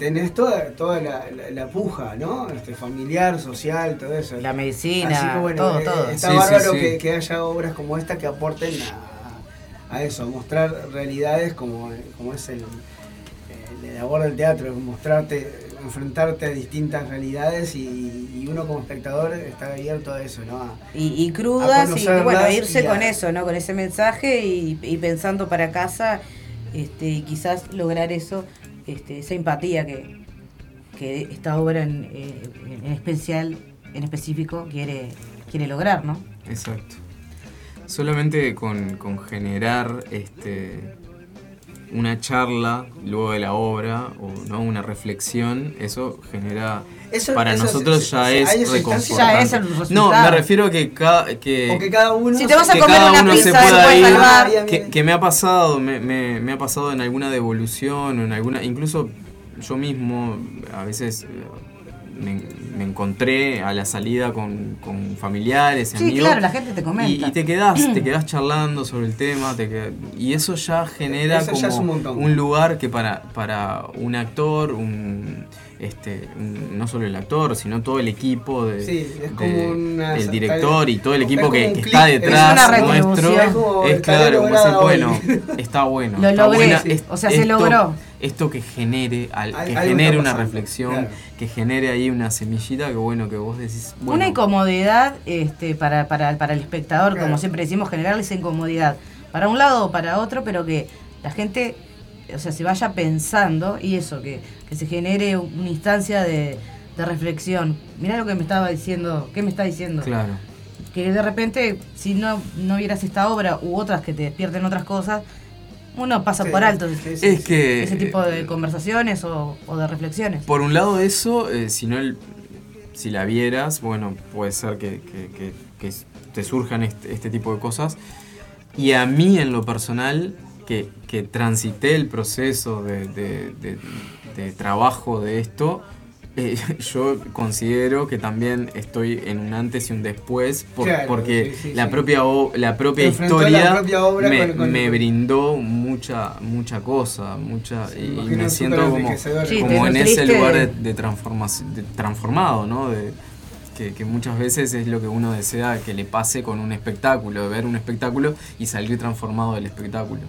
tenés toda, toda la, la, puja, ¿no? Este, familiar, social, todo eso. La medicina, todo, eh, todo. Está bárbaro Que, que, haya obras como esta que aporten a, a eso, mostrar realidades como, como es el, el, labor del teatro, mostrarte, enfrentarte a distintas realidades y, uno como espectador está abierto a eso, ¿no? y, crudas y bueno, irse con eso, ¿no? Con ese mensaje y, pensando para casa este, y quizás lograr eso, este, esa empatía que, que esta obra en, eh, en especial, en específico, quiere, quiere lograr, ¿no? Exacto. Solamente con, generar este, una charla luego de la obra o no una reflexión, eso genera para nosotros ya es reconfortante. no, me refiero a que cada que, cada uno si te vas a comer una pizza, se pueda ir, que, que, me ha pasado, me, me, me, ha pasado en alguna devolución o en alguna incluso yo mismo a veces me, encontré a la salida con, familiares, sí, claro, la gente te comenta. Y, te quedás, te quedás charlando sobre el tema, te y eso ya genera como un, lugar que para, para un actor, un este, no solo el actor, sino todo el equipo de, el director y todo el equipo que, está detrás nuestro. Es, claro, bueno, está bueno. Lo logré, o sea, se logró. Esto que genere, al, que genere una reflexión, que genere ahí una semillita, que bueno, que vos decís. Una incomodidad este, para, para, para el espectador, como siempre decimos, generarle esa incomodidad para un lado o para otro, pero que la gente o sea, se vaya pensando y eso, que, se genere una instancia de, reflexión. Mirá lo que me estaba diciendo, ¿qué me está diciendo? Claro. Que de repente, si no, no vieras esta obra u otras que te despierten otras cosas, uno pasa por alto es que, ese tipo de conversaciones o, de reflexiones. Por un lado eso, eh, si no si la vieras, bueno, puede ser que, te surjan este, este, tipo de cosas. Y a mí en lo personal, que, transité el proceso de, trabajo de esto, eh, yo considero que también estoy en un antes y un después porque la, Propia la propia historia me, brindó mucha mucha cosa mucha y me siento como, como en ese lugar de, transformación transformado no de, que, que, muchas veces es lo que uno desea que le pase con un espectáculo, de ver un espectáculo y salir transformado del espectáculo.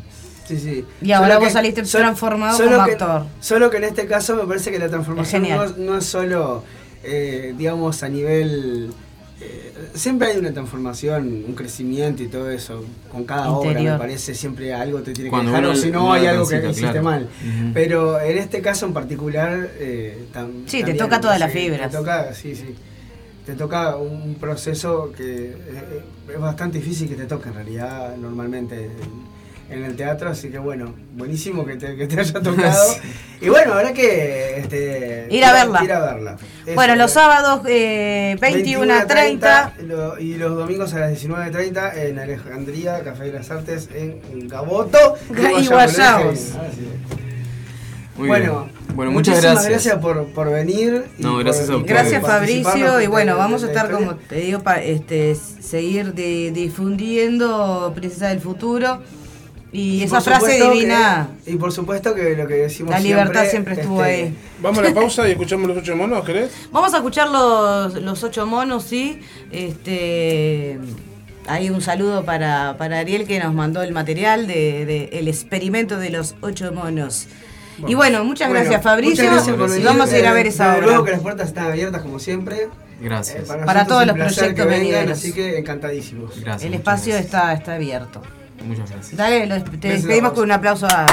Y ahora vos saliste transformado como actor. Solo que en este caso me parece que la transformación no, es solo, eh, digamos, a nivel... Eh, siempre hay una transformación, un crecimiento y todo eso. Con cada obra me parece siempre algo te tiene que dejar, o si no hay algo que hiciste mal. Pero en este caso en particular... Eh, sí, te toca toda la fibra. Te toca, sí, sí. Te toca un proceso que es bastante difícil que te toque en realidad normalmente en el teatro, así que bueno, buenísimo que te, que te haya tocado. y bueno, habrá que este, ir, a verla. Ir a verla. bueno, los sábados eh, 21 a 30. y los domingos a las 19.30 en Alejandría, Café de las Artes, en Gaboto. Y Guayabos. Muy bueno, Bueno, muchas gracias. gracias por, por venir. No, gracias a ustedes. Gracias Fabricio y bueno, vamos a estar como te digo para este seguir de, difundiendo Princesa del Futuro Y, esa frase divina. y por supuesto que lo que decimos La libertad siempre, estuvo este, ahí. Vamos a la pausa y escuchamos los ocho monos, ¿querés? Vamos a escuchar los, los ocho monos, sí. Este. Hay un saludo para, para Ariel que nos mandó el material del de, el experimento de los ocho monos. y bueno, muchas gracias Fabricio. Muchas gracias por venir. Vamos a ir a ver esa obra. Luego que las puertas están abiertas como siempre. Gracias. Eh, para, todos los proyectos venideros. Así que encantadísimos. Gracias, el espacio Está, está abierto. Muchas gracias. Dale, lo, te despedimos con un aplauso a.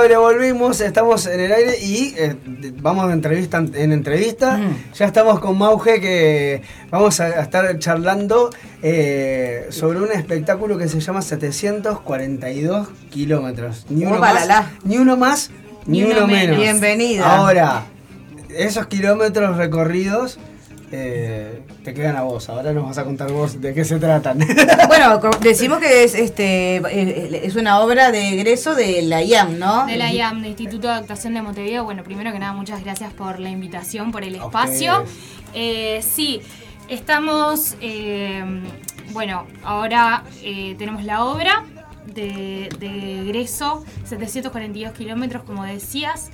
Volvimos, estamos en el aire y eh, vamos de entrevista en entrevista. Mm. Ya estamos con Mauge que vamos a, estar charlando eh, sobre un espectáculo que se llama 742 kilómetros. Ni, uno más, ni uno más, ni, uno, menos. Bienvenida. Ahora, esos kilómetros recorridos eh, te quedan a vos. Ahora nos vas a contar vos de qué se tratan. Bueno, decimos que es este eh, es una obra de egreso de la IAM, ¿no? De la IAM, de Instituto de Actuación de Montevideo. Bueno, primero que nada, muchas gracias por la invitación, por el A espacio. Eh, sí, estamos, eh, bueno, ahora eh, tenemos la obra de, de egreso, 742 kilómetros, como decías.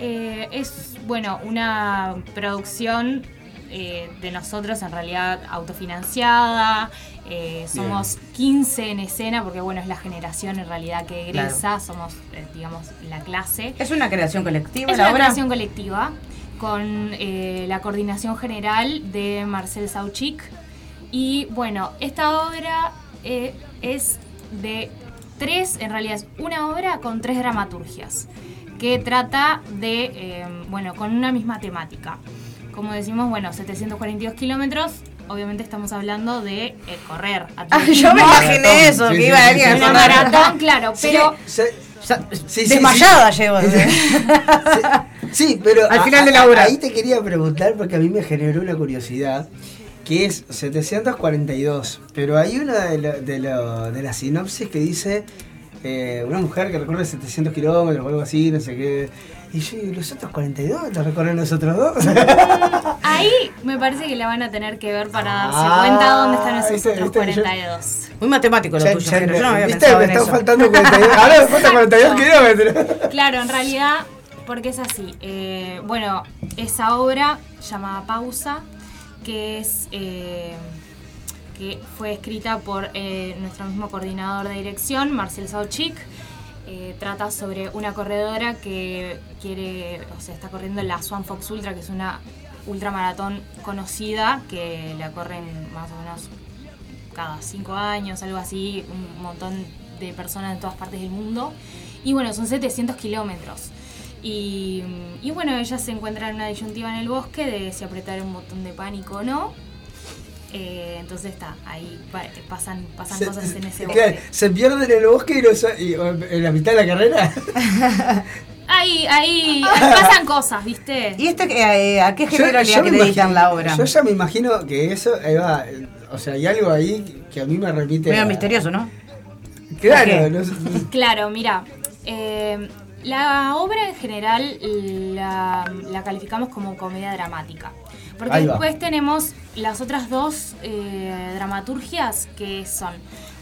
Eh, es, bueno, una producción eh, de nosotros, en realidad autofinanciada. Eh, somos 15 en escena, porque bueno, es la generación en realidad que Claro. egresa, somos, eh, digamos, la clase. Es una creación colectiva Es la una obra. creación colectiva con la coordinación general de Marcel Sauchik. Y bueno, esta obra es de tres, en realidad es una obra con tres dramaturgias, que trata de, bueno, con una misma temática. Como decimos, bueno, 742 kilómetros, obviamente estamos hablando de eh, correr. Ah, yo me imaginé eso, Sí, que sí, iba sí, alguien sí, a Una sí. correr. maratón, claro, pero... Desmayada sí. llevo. Sí, pero Al final a- de la obra. Ahí te quería preguntar porque a mí me generó una curiosidad, que es 742, pero hay una de, la- de, la- de las sinopsis que dice eh, una mujer que recorre 700 kilómetros o algo así, no sé qué. Y yo digo, ¿los otros 42 los recorren los otros dos? Ahí me parece que la van a tener que ver para darse Ah, cuenta dónde están esos viste, otros viste, yo- 42. Muy matemático lo Ya- tuyo, ya Jero, me- yo no había ¿Viste? pensado Me en están eso. faltando 42. Ahora me faltan 42 kilómetros. Claro, en realidad, porque es así. eh, bueno, esa obra llamada Pausa, que es eh, que fue escrita por eh, nuestro mismo coordinador de dirección, Marcel Sauchik. Eh, trata sobre una corredora que quiere, o sea, está corriendo la Swan Fox Ultra, que es una ultramaratón conocida, que la corren más o menos cada cinco años, algo así, un montón de personas en todas partes del mundo. Y bueno, son 700 kilómetros. Y, y bueno, ella se encuentra en una disyuntiva en el bosque de si apretar un botón de pánico o no. Eh, entonces está, ahí pa- pasan, pasan cosas en ese claro, bosque. se pierden en el bosque y, no sa- y- en la mitad de la carrera. Ahí, ahí, ahí pasan cosas, ¿viste? ¿Y este eh, a qué género le acreditan la obra? Yo ya me imagino que eso, va, eh, o sea, hay algo ahí que a mí me repite. Medio a- misterioso, ¿no? Claro, no sé- Claro, mira, eh, la obra en general la, la calificamos como comedia dramática. Porque Ahí va. después tenemos las otras dos eh, dramaturgias que son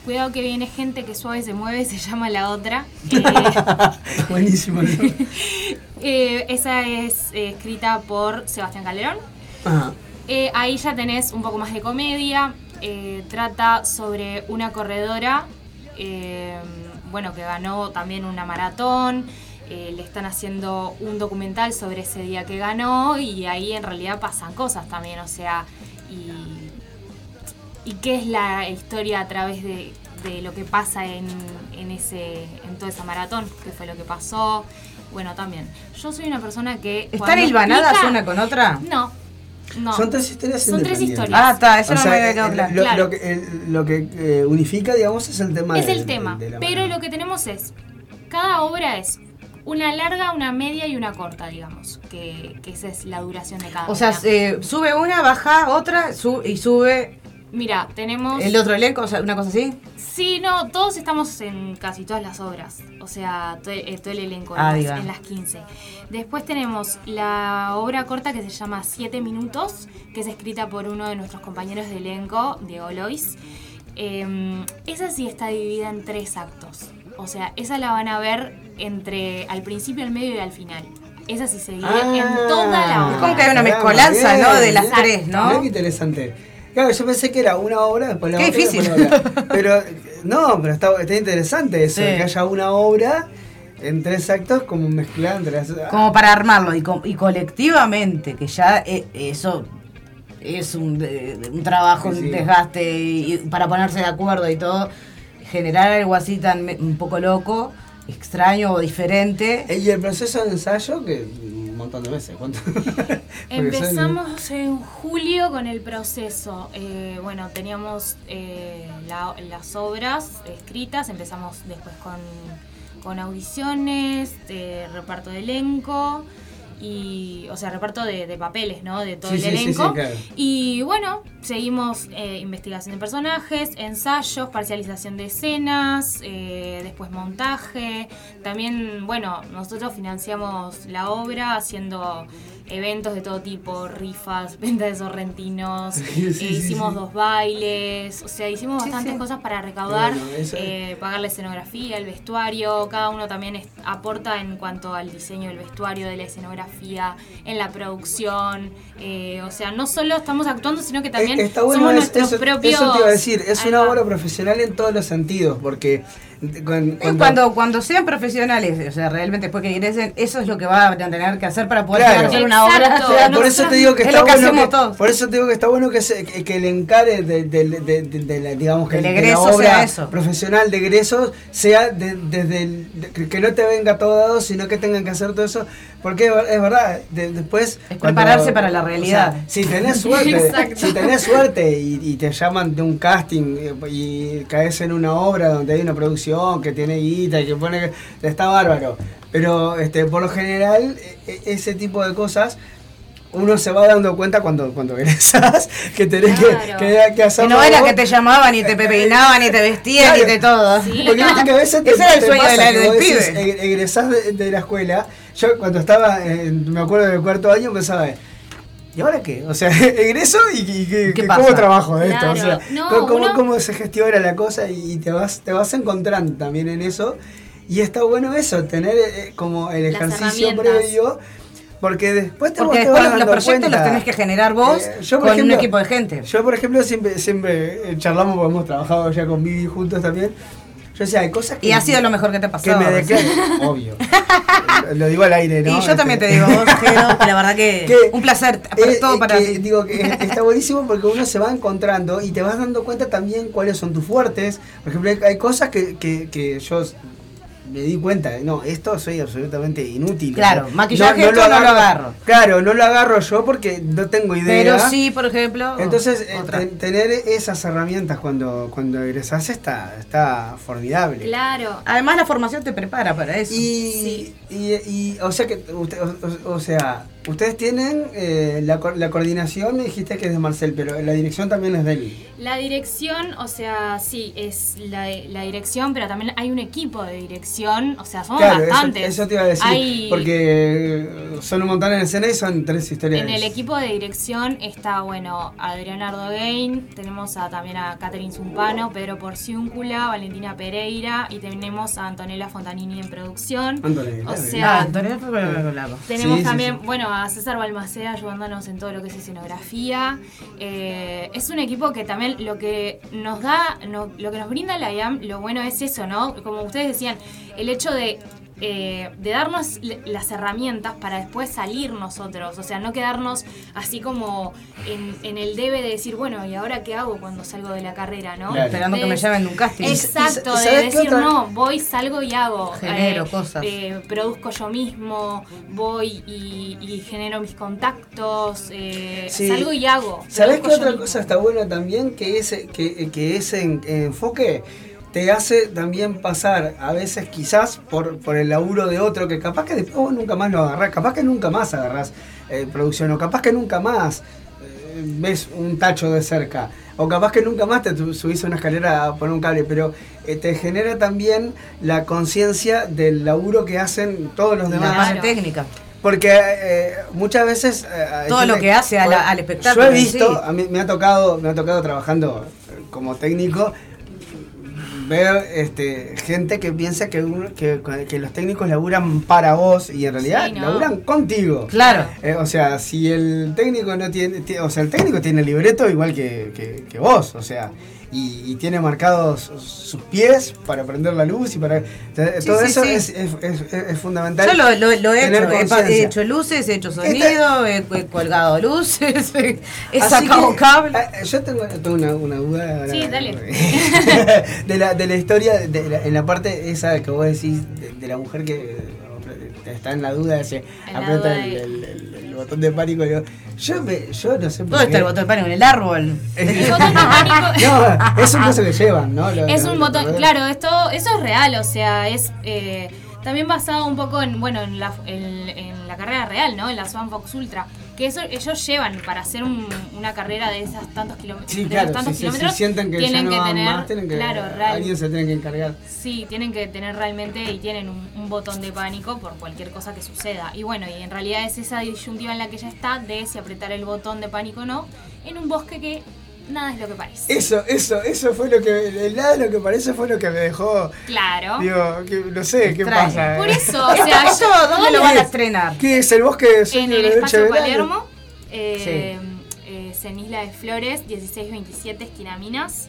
Cuidado que viene gente que suave se mueve, se llama la otra. Eh, Buenísimo. ¿no? eh, esa es eh, escrita por Sebastián Calderón. Ajá. Ahí ya tenés un poco más de comedia. trata sobre una corredora, bueno, que ganó también una maratón. Eh, le están haciendo un documental sobre ese día que ganó y ahí en realidad pasan cosas también, o sea, y, y qué es la historia a través de, de lo que pasa en, en ese en toda esa maratón, qué fue lo que pasó. Bueno, también. Yo soy una persona que. ¿Están hilvanadas explica- una con otra? No. No. Son tres historias Son tres historias. Ah, está, eso O no sea, me había quedado eh, claro. Lo, Claro. lo que, el- lo que eh, unifica, digamos, es el tema. es de- el tema. de pero mano. lo que tenemos es. Cada obra es una larga, una media y una corta, digamos. Que, que esa es la duración de cada O sea, obra. eh, sube una, baja otra y sube Mira, tenemos. el otro elenco, o sea, una cosa así. Sí, no, todos estamos en casi todas las obras. O sea, eh, todo el elenco en, Ah, las, en las 15. Después tenemos la obra corta que se llama Siete Minutos, que es escrita por uno de nuestros compañeros de elenco, Diego Lois. Eh, esa sí está dividida en tres actos. O sea, esa la van a ver entre al principio, al medio y al final. Esa sí se divide Ah, en toda la obra. Es como que hay una mezcolanza, bien, ¿no? De las bien. tres, ¿no? Mirá qué interesante. Claro, yo pensé que era una obra, después la Qué otra. difícil. después la otra. Pero, no, pero está, está interesante eso, Sí. que haya una obra en tres actos como mezclada entre las. Como para armarlo y, co- y colectivamente, que ya eh, eso es un, un trabajo, Sí, sí. un desgaste y, y para ponerse de acuerdo y todo, generar algo así tan me- un poco loco, extraño o diferente. Eh, Y el proceso de ensayo, que un montón de veces. ¿cuánto? Son- Empezamos en julio con el proceso. Eh, bueno, teníamos eh, la- las obras escritas, empezamos después con, con audiciones, eh, reparto de elenco y, o sea, reparto de, de papeles, ¿no? De todo Sí, el sí, elenco. sí, claro. Y bueno, seguimos eh, investigación de personajes, ensayos, parcialización de escenas, eh, después montaje. También, bueno, nosotros financiamos la obra haciendo eventos de todo tipo, rifas, venta de sorrentinos, Sí, sí, eh, hicimos sí. dos bailes, o sea, hicimos Sí, bastantes sí. cosas para recaudar, Bueno, eh, pagar la escenografía, el vestuario, cada uno también es- aporta en cuanto al diseño del vestuario, de la escenografía, en la producción, eh, o sea, no solo estamos actuando, sino que también Eh, Está bueno somos es- nuestros eso, propios... eso te iba a decir, es Ahí una va. obra profesional en todos los sentidos, porque Cuando, cuando sean profesionales, o sea, realmente después que ingresen, eso es lo que van a tener que hacer para poder Claro. hacer una Exacto. obra. Por eso te digo que es está bueno que, todos. por eso te digo que está bueno que, se, que, que el encare de, de, de- de- de la, digamos que El de la egreso obra sea eso. profesional de egresos sea de- desde el- de- que- que no te venga todo dado sino que tengan que hacer todo eso porque es ver- es verdad de- después Es prepararse para la realidad. o sea, si tenés suerte si tenés suerte y, y te llaman de un casting eh, y caes en una obra donde hay una producción que tiene guita y que pone está bárbaro pero este por lo general e- e- ese tipo de cosas uno se va dando cuenta cuando, cuando egresas que tenés que- Claro. que, que, Que no era que te llamaban y te peinaban y te vestían Claro. y de todo. Sí. Porque viste que a veces te, Ese era el sueño de del pibe. "Eg- egresás de, de la escuela. Yo cuando estaba, en- me acuerdo del cuarto año, pensaba, ¿y ahora qué? O sea, egreso y, y que- ¿Qué que pasa? ¿cómo trabajo de esto? O sea, No, ¿cómo, cómo- uno- cómo se gestiona la cosa y, te vas te vas encontrando también en eso. Y está bueno eso, tener eh, como el ejercicio previo. Porque después te, Porque vos te después vas los, los proyectos cuenta. los tenés que generar vos Eh, yo, por con ejemplo, un equipo de gente. Yo, por ejemplo, siempre, siempre eh, charlamos porque hemos trabajado ya con Vivi juntos también. Yo decía, hay cosas que. Y ha sido lo mejor que te ha que me declaren. Obvio. Lo digo al aire, ¿no? Y yo Este, también te digo, vos, Jero, que la verdad que, que- un placer, eh, todo eh, para que, ti. Digo que está buenísimo porque uno se va encontrando y te vas dando cuenta también cuáles son tus fuertes. Por ejemplo, hay, hay cosas que, que, que yo me di cuenta, no, esto soy absolutamente inútil. Claro, O sea, maquillaje esto no lo agarro. Claro, no lo agarro yo porque no tengo idea. Pero sí, por ejemplo. Entonces, eh, tener esas herramientas cuando, cuando egresás está, está formidable. Claro. Además, la formación te prepara para eso. Y, Sí. y, y, o sea que usted, o, o sea, ustedes tienen eh, la, la coordinación, me dijiste que es de Marcel, pero la dirección también es de él. La dirección, o sea, sí, es la, la dirección, pero también hay un equipo de dirección, o sea, somos Claro, eso, bastantes. eso te iba a decir, Hay- porque eh, son un montón en escena y son tres historias. En el equipo de dirección está, bueno, Adrián Ardogain, tenemos a, también a Catherine Zumpano, Pedro Porciúncula, Valentina Pereira y tenemos a Antonella Fontanini en producción. Antonella, o sea, Ah, Antonio fue con el que hablamos. tenemos Sí, sí, también, sí. bueno, César Balmaceda ayudándonos en todo lo que es escenografía. Eh, es un equipo que también lo que nos da, lo que nos brinda la IAM, lo bueno es eso, ¿no? Como ustedes decían, el hecho de, eh, de darnos las herramientas para después salir nosotros. O sea, no quedarnos así como en, en el debe de decir, bueno, ¿y ahora qué hago cuando salgo de la carrera, no? Claro. Esperando que me llamen de un casting. Exacto, ¿Y- y de decir, no, voy, salgo y hago. Genero cosas. eh, produzco yo mismo, voy y, y genero mis contactos, eh, Sí. salgo y hago. ¿Sabes qué otra mismo. cosa está buena también? Que ese, que, que ese en- enfoque te hace también pasar a veces quizás por, por el laburo de otro que capaz que después vos nunca más lo agarrás, capaz que nunca más agarrás eh, producción o capaz que nunca más eh, ves un tacho de cerca o capaz que nunca más te subís a una escalera a poner un cable, pero eh, te genera también la conciencia del laburo que hacen todos los La demás. Claro. técnica. Porque eh, muchas veces eh, Todo lo que hace a la- al espectáculo Yo he visto, sí. a mí me ha tocado, me ha tocado trabajando como técnico ver este gente que piensa que, uno- que, que los técnicos laburan para vos y en realidad Sí, no. laburan contigo. Claro. Eh, o sea, si el técnico no tiene, ti- o sea, el técnico tiene el libreto igual que, que- que vos, o sea, y, y tiene marcados sus pies para prender la luz y para Sí, todo sí, eso sí. Es, es- es- es fundamental. Yo lo, lo- lo he hecho, he, hecho luces, he hecho sonido, he, he colgado luces, he, Así sacado que, cable. ah, Yo tengo, tengo una, una duda. ahora, Sí, dale. de, la, de la historia, de la- en la parte esa que vos decís, de, de la mujer que eh, está en la duda, se aprieta duda el, de- el- el- el botón de pánico. Yo, yo, me, yo no sé por ¿Dónde está el botón de pánico? En el árbol. El botón de pánico- No, es un coso que llevan, ¿no? Lo- Es lo- un lo- botón, lo- claro, esto, eso es real, o sea, es eh, También basado un poco en, bueno, en la, en, en la carrera real, ¿no? En la Swan Fox Ultra. Que eso ellos llevan para hacer un- una carrera de esas tantos kilómetros. Sí, claro, tantos si, sienten que tienen ya no que tener, más, tienen que, claro, real- alguien se tiene que encargar. Sí, tienen que tener realmente y tienen un, un botón de pánico por cualquier cosa que suceda. Y bueno, y en realidad es esa disyuntiva en la que ella está de si apretar el botón de pánico o no, en un bosque que nada es lo que parece. Eso, eso, eso fue lo que, el lado de lo que parece fue lo que me dejó, Claro. digo, que, no sé, ¿qué Extraño. pasa? Por eso, o ¿Esto, sea, esto dónde lo van a estrenar? ¿Qué es el bosque de sueño en el espacio de? Palermo, eh, es en Isla de Flores, 1627 esquina Minas.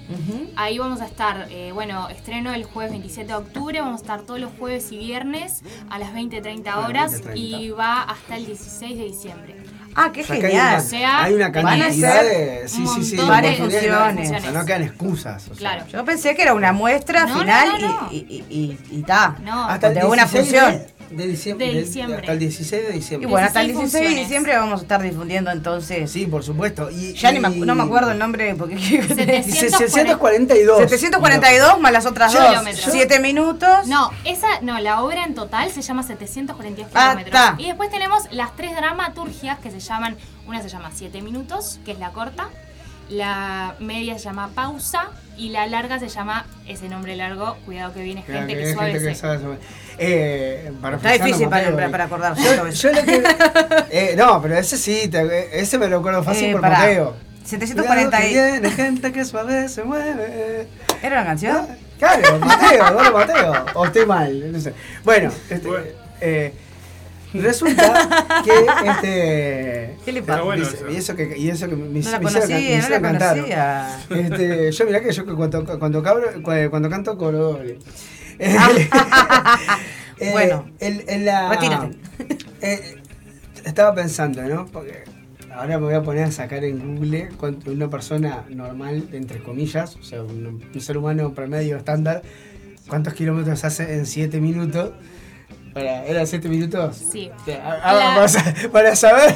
Ahí vamos a estar, eh, bueno, estreno el jueves 27 de octubre, vamos a estar todos los jueves y viernes a las 20-30 A las horas 20:30. y va hasta el 16 de diciembre. Ah, qué O sea, que hay genial. una- O sea, hay una van a cantidad ser de. Sí, sí, sí. varias funciones. O sea, no quedan excusas. o sea. Claro. Yo pensé que era una muestra No, final no, no, no. y, y, y, y ta. No, Hasta el de una 16 función. De, de diciembre. De diciembre. hasta el 16 de Y diciembre. bueno, hasta el 16 16 de funciones. diciembre vamos a estar difundiendo entonces. Sí, por supuesto. Y, Ya ni me, y- no me acuerdo el nombre porque y 700. 642. 742 más las otras dos. Kilómetros. 7 minutos. No, esa, no, la obra en total se llama 742 Ah, kilómetros. ta. Y después tenemos las tres dramaturgias que se llaman, una se llama 7 minutos, que es la corta, la media se llama pausa y la larga se llama ese nombre largo, cuidado que viene gente que que, suave gente que se- sabe sobre- Eh, para Está difícil para, Mateo, para, eh. para acordarse. Yo, yo lo que. eh, no, pero ese sí, te- ese me lo acuerdo fácil Eh, por. Mateo. 740 Cuidado que y- viene gente que suave se mueve. ¿Era una canción? Claro, Mateo, Eduardo Mateo. O estoy mal, no sé. Bueno, este, Bueno. Eh, resulta que este. ¿Qué le pasa? bueno y eso que y eso que me, No la me hicieron, no cantar. Este, yo mirá que yo cuando, cuando, cabro- cu- cuando canto coro doble. Eh, Bueno. el- en la- Retírate. eh, estaba pensando, ¿no? Porque ahora me voy a poner a sacar en Google cuánto una persona normal, entre comillas, o sea, un, un ser humano promedio estándar, cuántos kilómetros hace en 7 minutos. Para, ¿Eran 7 minutos? Sí. Ah, ah, La- para, para saber,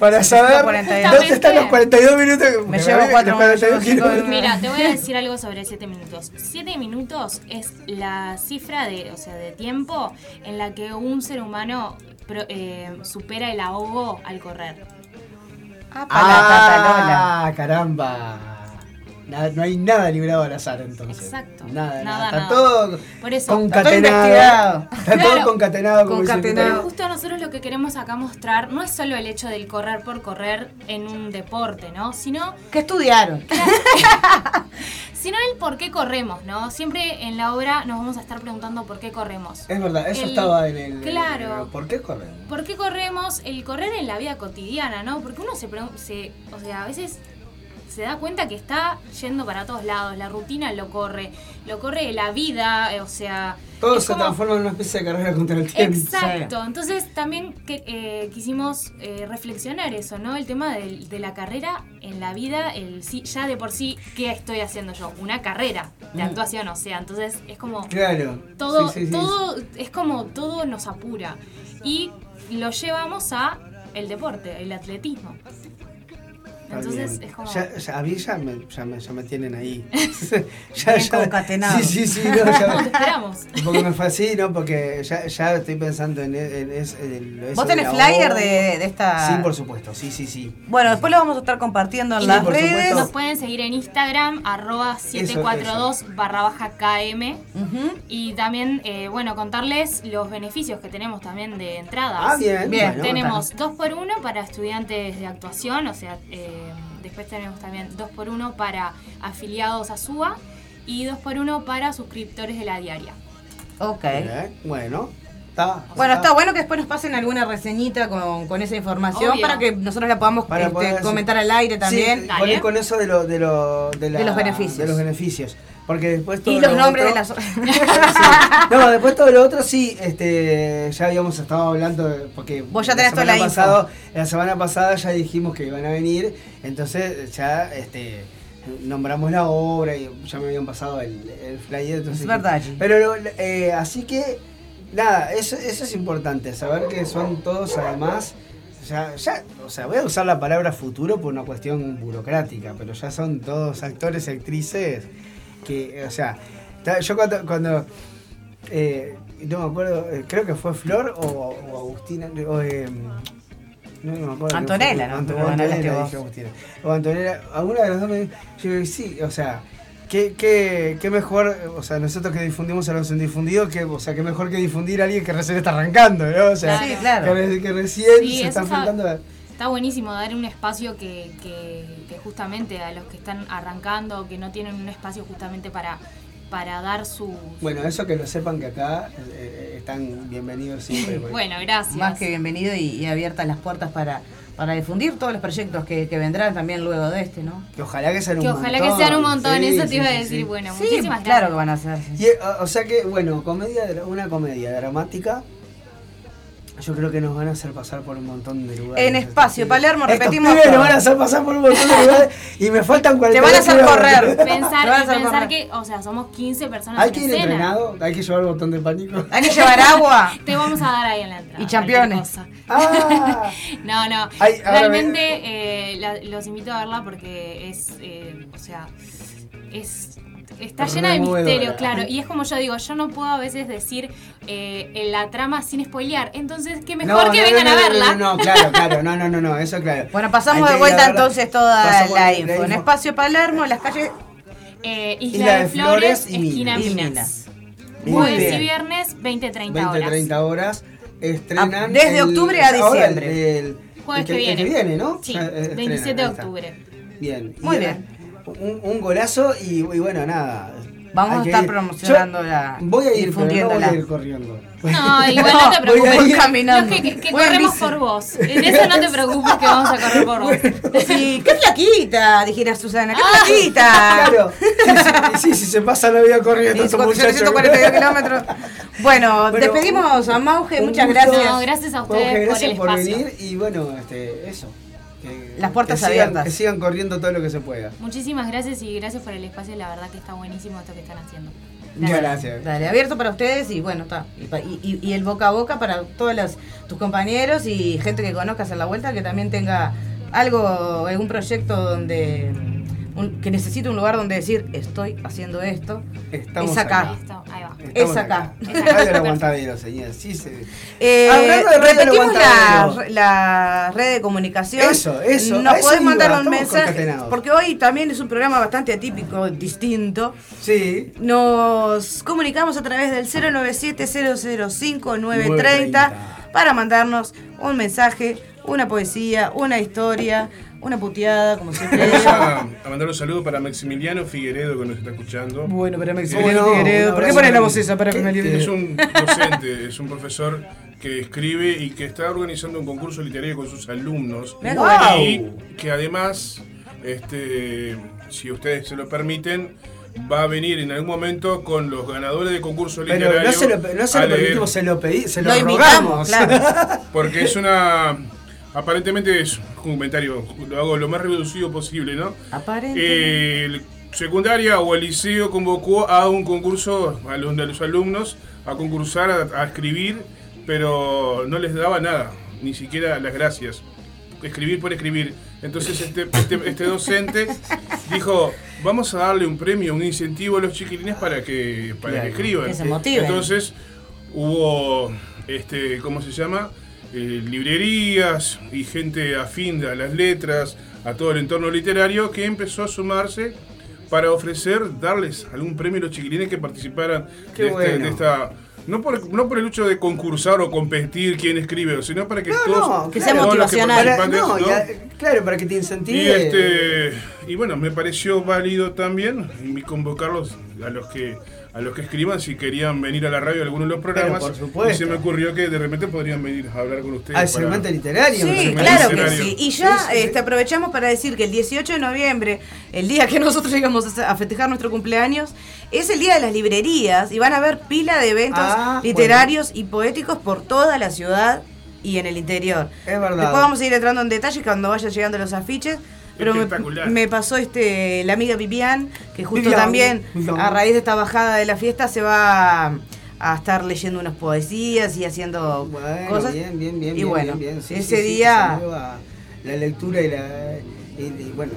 para saber 42. dónde están los 42 minutos. Me me 42 llevo cinco kilómetros. Mira, te voy a decir algo sobre 7 minutos. 7 minutos es la cifra de, o sea, de tiempo en la que un ser humano pro- eh, supera el ahogo al correr. Ah. Ah, caramba. Nada- no hay nada librado al azar entonces. Exacto. Nada, nada. Nada, Está nada. todo Por eso, concatenado. Está todo Claro. concatenado. como dice el Concatenado. Pero justo nosotros lo que queremos acá mostrar no es solo el hecho del correr por correr en un deporte, ¿no? Sino, ¿Qué estudiaron? sino el por qué corremos, ¿no? Siempre en la obra nos vamos a estar preguntando por qué corremos. Es verdad, eso El- estaba en el. Claro. ¿Por qué corren? ¿Por qué corremos? El correr en la vida cotidiana, ¿no? Porque uno se, se o sea, a veces se da cuenta que está yendo para todos lados, la rutina lo corre, lo corre la vida, eh, o sea... Todo se como- transforma en una especie de carrera contra el tiempo. Exacto, entonces también que, eh, quisimos eh, reflexionar eso, ¿no? El tema del- de, la carrera en la vida, el sí, ya de por sí, ¿qué estoy haciendo yo? Una carrera de Mm. actuación, o sea, entonces es como Claro. todo, Sí, sí, sí. todo es como todo nos apura y lo llevamos a el deporte, el atletismo. Entonces es como Ya, ya- a mí ya me, ya me, ya me tienen ahí. Bien concatenado. Sí, sí, sí. No, ya, te esperamos. porque me fascino, porque ya, ya estoy pensando en, en, es- en eso ¿Vos tenés flyer de, de esta...? Sí, por supuesto, sí, sí, sí. Bueno, después lo vamos a estar compartiendo en Sí, las por redes. supuesto. Nos pueden seguir en Instagram, arroba 742 barra baja KM. Y también, eh, bueno, contarles los beneficios que tenemos también de entradas. Ah, bien. Bien. bueno, tenemos 2x1 para estudiantes de actuación, o sea, eh, después tenemos también 2x1 para afiliados a SUA y 2x1 para suscriptores de la diaria. Ok. Bien, Bueno, está. Bueno, está bueno que después nos pasen alguna reseñita con, con esa información Obvio. para que nosotros la podamos Para este, poder- comentar al aire también. Sí, con, con eso de, lo, de, lo, de, la- De los beneficios. de los beneficios. Porque después todo y lo los nombres de las... Sí. No, después todo lo otro sí, este, ya habíamos estado hablando, de- porque Vos ya tenés toda semana la info. pasado- la semana pasada ya dijimos que iban a venir, entonces ya este, nombramos la obra y ya me habían pasado el, el flyer. Entonces, Es verdad. Pero eh, así que, nada, eso, eso es importante, saber que son todos además... Ya, ya, o sea, voy a usar la palabra futuro por una cuestión burocrática, pero ya son todos actores y actrices que, o sea, yo cuando, cuando eh, no me acuerdo, creo que fue Flor o, o Agustina, o, eh, no, no me acuerdo. Antonella, ¿no? Antonella, vos. dije Agustina. O Antonella, alguna de las dos me yo digo, sí, o sea, qué, qué, qué mejor, o sea, nosotros que difundimos a los indifundidos, que, o sea, qué mejor que difundir a alguien que recién está arrancando, ¿no? O sea, Sí, claro. que, re- que recién Sí, se está enfrentando a... Está buenísimo dar un espacio que, que- que justamente a los que están arrancando, que no tienen un espacio justamente para, para dar su... Bueno, eso que lo sepan que acá eh, están bienvenidos siempre. porque- Bueno, gracias. Más que bienvenido y, y abiertas las puertas para, para difundir todos los proyectos que, que vendrán también luego de este, ¿no? Que ojalá que sean Que un ojalá montón. que sean un montón, Sí, eso te sí, iba a decir. sí. Bueno, Sí, muchísimas claro gracias. que van a sí. Y, eh, o, sea que, bueno, comedia, una comedia dramática. Yo creo que nos van a hacer pasar por un montón de lugares. En espacio, Palermo, repetimos Estos nos van a hacer pasar por un montón de lugares y me faltan Te 40 van a hacer correr. Pensar, Te van a hacer pensar correr. que, o sea, somos 15 personas Hay que ir entrenado, hay que llevar el botón de pánico. Hay que llevar agua. Te vamos a dar ahí en la entrada. Y cosa. Ah, No, no. Ay, Realmente eh, la- los invito a verla porque es, eh, o sea, es está llena de misterio, claro. Y es como yo digo, yo no puedo a veces decir eh, en la trama sin spoilear. Entonces, qué mejor no, que no, vengan no, a verla. No, no, claro, claro, no, no, no, no, eso claro. Bueno, pasamos de que a vuelta verla. entonces toda la la info. En info. Espacio Palermo, las calles Eh, Isla Isla de de Flores, Flores y esquina y Minas. Minas. Muy Jueves bien. y viernes, 20-30 20, horas. 30 horas. Estrenan. Ah, desde octubre a ahora diciembre. El, el- Jueves el que el viene. viene, ¿no? Sí, eh, estrenan, 27 de octubre. Bien. Muy bien. Un, un golazo y, y bueno, nada. Vamos a estar ir. promocionando Yo la- Voy a ir, pero no voy difundiéndola. a ir corriendo. No, igual no te Voy a preocupes. ir caminando. No, que, corremos bici. por vos. En eso no te preocupes que vamos a correr por vos. Sí, qué flaquita, dijera Susana, qué Ah. flaquita. Claro. Sí, sí, sí, se pasa la vida corriendo. Sí, estos con muchachos. 142 kilómetros. Bueno, Bueno, despedimos a Mauge, muchas gusto. gracias. No, gracias a ustedes por gracias el por, espacio. venir y bueno, este, eso. Que- Las puertas que sigan- abiertas. Que sigan corriendo todo lo que se pueda. Muchísimas gracias y gracias por el espacio. La verdad que está buenísimo esto que están haciendo. Muchas gracias. Dale, abierto para ustedes y bueno, está. Y, pa- y- y- y el boca a boca para todos los- tus compañeros y gente que conozcas en la vuelta que también tenga algo, algún proyecto donde un- que necesite un lugar donde decir estoy haciendo esto. Estamos es acá. Ahí va. Es acá. Es acá. Radio Aguantadero, señor. Sí, se... Eh, Hablando de Radio El repetimos la, red de comunicación. Eso, eso, a Nos eso podés iba, mandar un mensaje. Porque hoy también es un programa bastante atípico, distinto. Sí. Nos comunicamos a través del 097-005-930 para mandarnos un mensaje, una poesía, una historia, una puteada, como siempre Vamos a, a mandar un saludo para Maximiliano Figueredo que nos está escuchando. Bueno, para Maximiliano Figueredo. ¿Por qué pones la voz esa para que- Es un docente, es un profesor que escribe y que está organizando un concurso literario con sus alumnos. Bueno. Y que además, este, si ustedes se lo permiten, va a venir en algún momento con los ganadores de concurso Pero literario. no se lo, no se lo permitimos, se lo pedí, se lo, Lo invitamos, rogamos. claro. Porque es una. Aparentemente es un comentario, lo hago lo más reducido posible, ¿no? Aparentemente. El secundaria o el liceo convocó a un concurso a los, a los alumnos a concursar, a, a escribir, pero no les daba nada, ni siquiera las gracias. Escribir por escribir. Entonces este, este, este docente dijo, vamos a darle un premio, un incentivo a los chiquilines para que, para que escriban. Que se. Entonces hubo, este, ¿cómo se llama? Eh, librerías y gente afín a las letras, a todo el entorno literario, que empezó a sumarse para ofrecer, darles algún premio a los chiquilines que participaran de, este- de esta... No por, no por el hecho de concursar o competir quién escribe, sino para que No, todos, no, Que sea todos los que motivacional. Para- no, claro, para que te incentive. y este y bueno, me pareció válido también convocarlos a los que a los que escriban si querían venir a la radio a alguno de los programas. por supuesto. Y se me ocurrió que de repente podrían venir a hablar con ustedes. Al segmento literario. Sí, claro que sí. Y ya Sí, sí, sí. este, aprovechamos para decir que el 18 de noviembre, el día que nosotros llegamos a festejar nuestro cumpleaños, es el día de las librerías y van a haber pila de eventos Ah, literarios y poéticos por toda la ciudad y en el interior. Es verdad. Después vamos a ir entrando en detalles cuando vayan llegando los afiches. Pero me, Espectacular. me pasó este la amiga Vivian, que justo Vivian, también a raíz de esta bajada de la fiesta se va a, estar leyendo unas poesías y haciendo Bueno, cosas. bien, bien, bien. Y bien, bueno, bien, bien. Sí, ese sí, día La lectura y la. y- y bueno.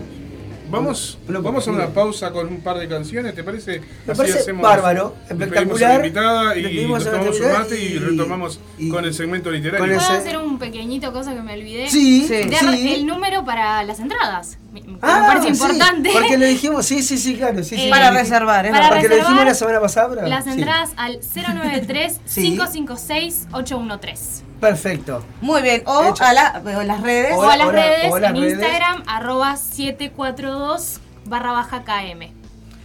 Vamos, Uno vamos a una pausa con un par de canciones, ¿te parece? Me Así parece hacemos- bárbaro, espectacular. a la invitada y nos tomamos un mate y, y- retomamos y- con el segmento literario. ¿Puedo hacer un pequeñito cosa que me olvidé? Sí, Sí. Dar sí. el número para las entradas. Me, me Ah, parece sí, importante. porque le dijimos, sí, sí, sí, claro. Sí, sí, Eh, Para sí. reservar, ¿eh? para Porque lo dijimos reservar la semana pasada. pero- Las sí. entradas al 093 Sí. 556 813. Perfecto. Muy bien. O Hecho. a la, o las redes. O a las redes en redes. Instagram arroba 742 barra baja KM.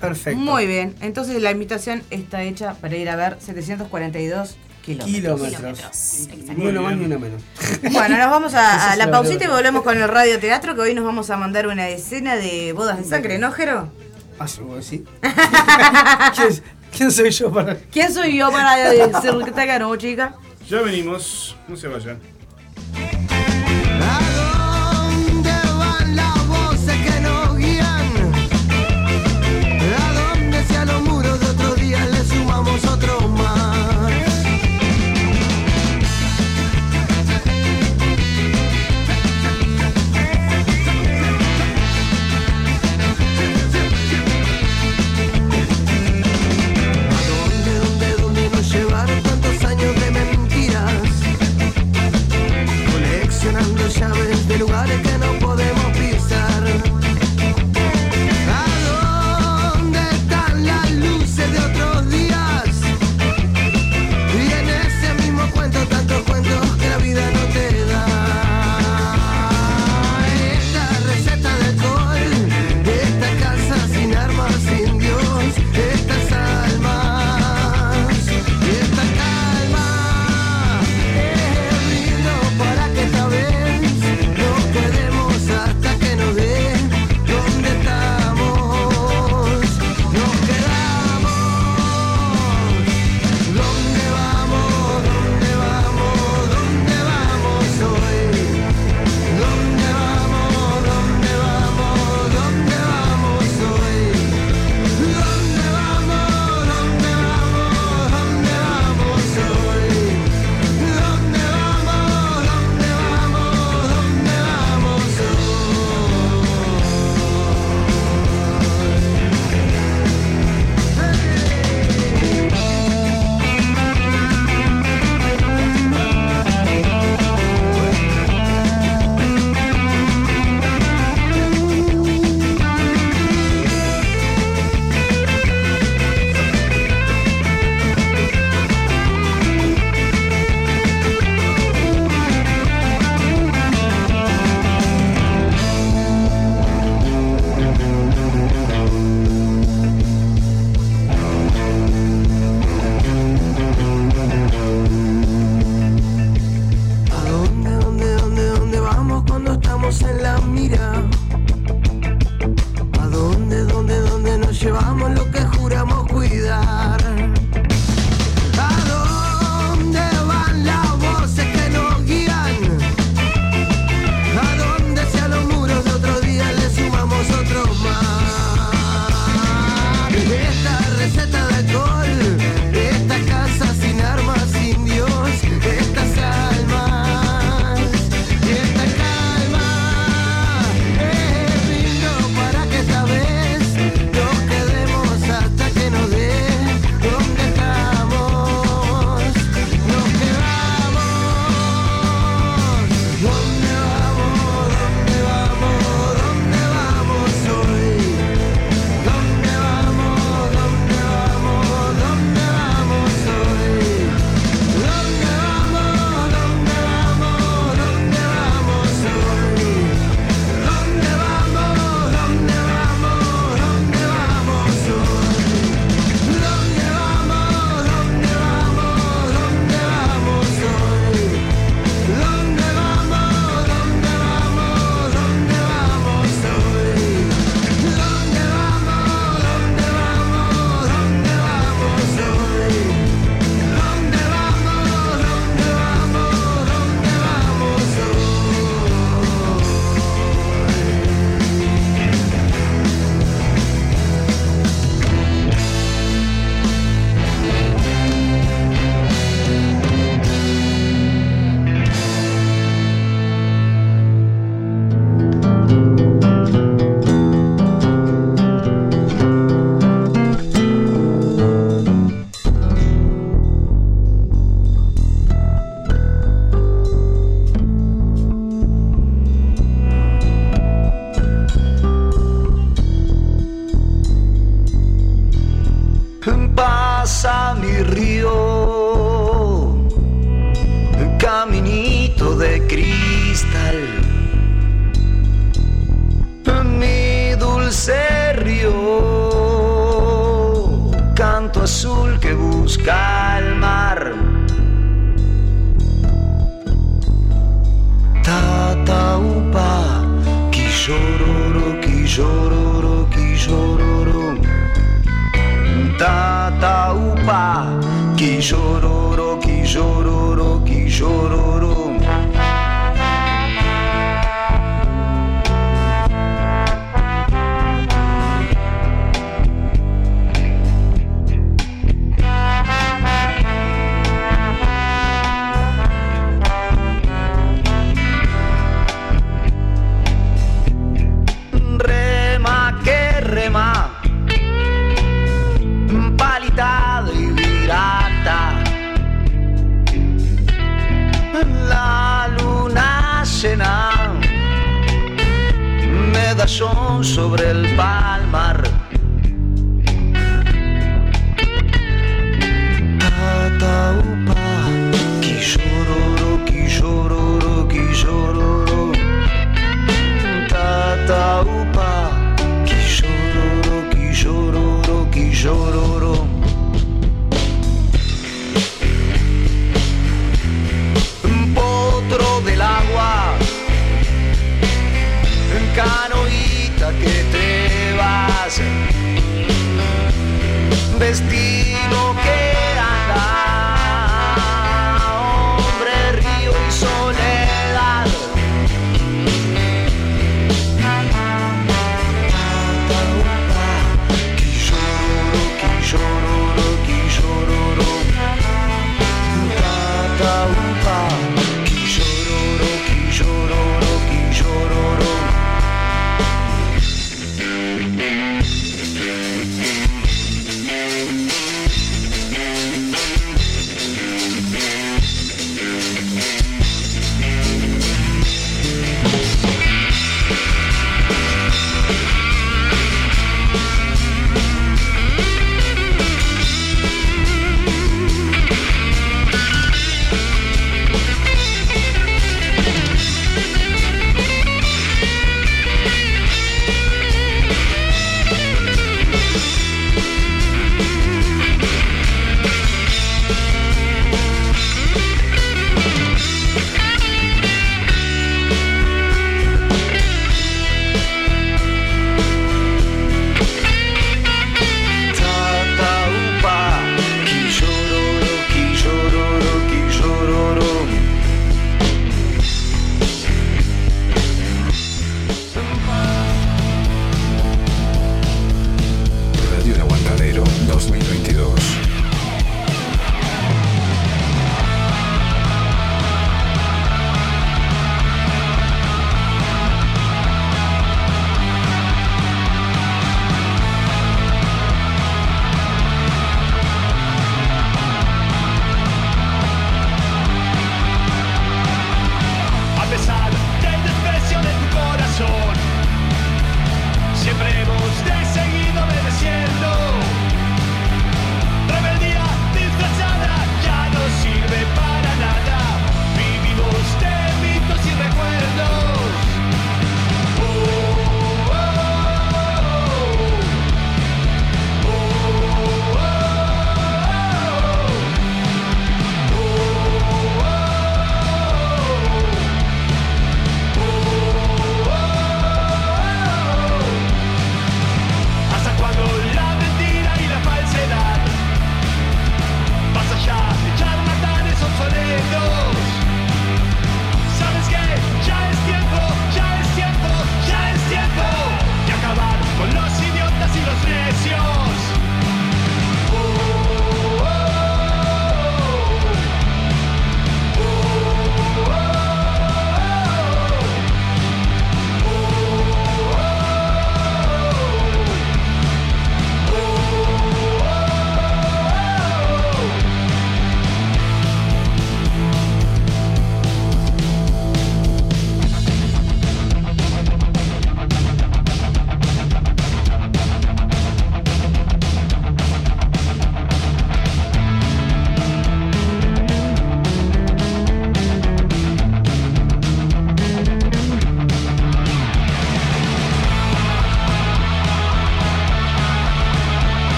Perfecto. Muy bien. Entonces la invitación está hecha para ir a ver 742 kilómetros. Kilómetros. Ni uno más ni uno menos. Bueno, nos vamos a, la pausita y volvemos con el radioteatro, que hoy nos vamos a mandar una escena de bodas de sangre, ¿no, Jero? Ah, sí. ¿Quién, quién soy yo para.? ¿Quién soy yo para decir que te ganó, chica? Ya venimos, no se vayan. de lugares que no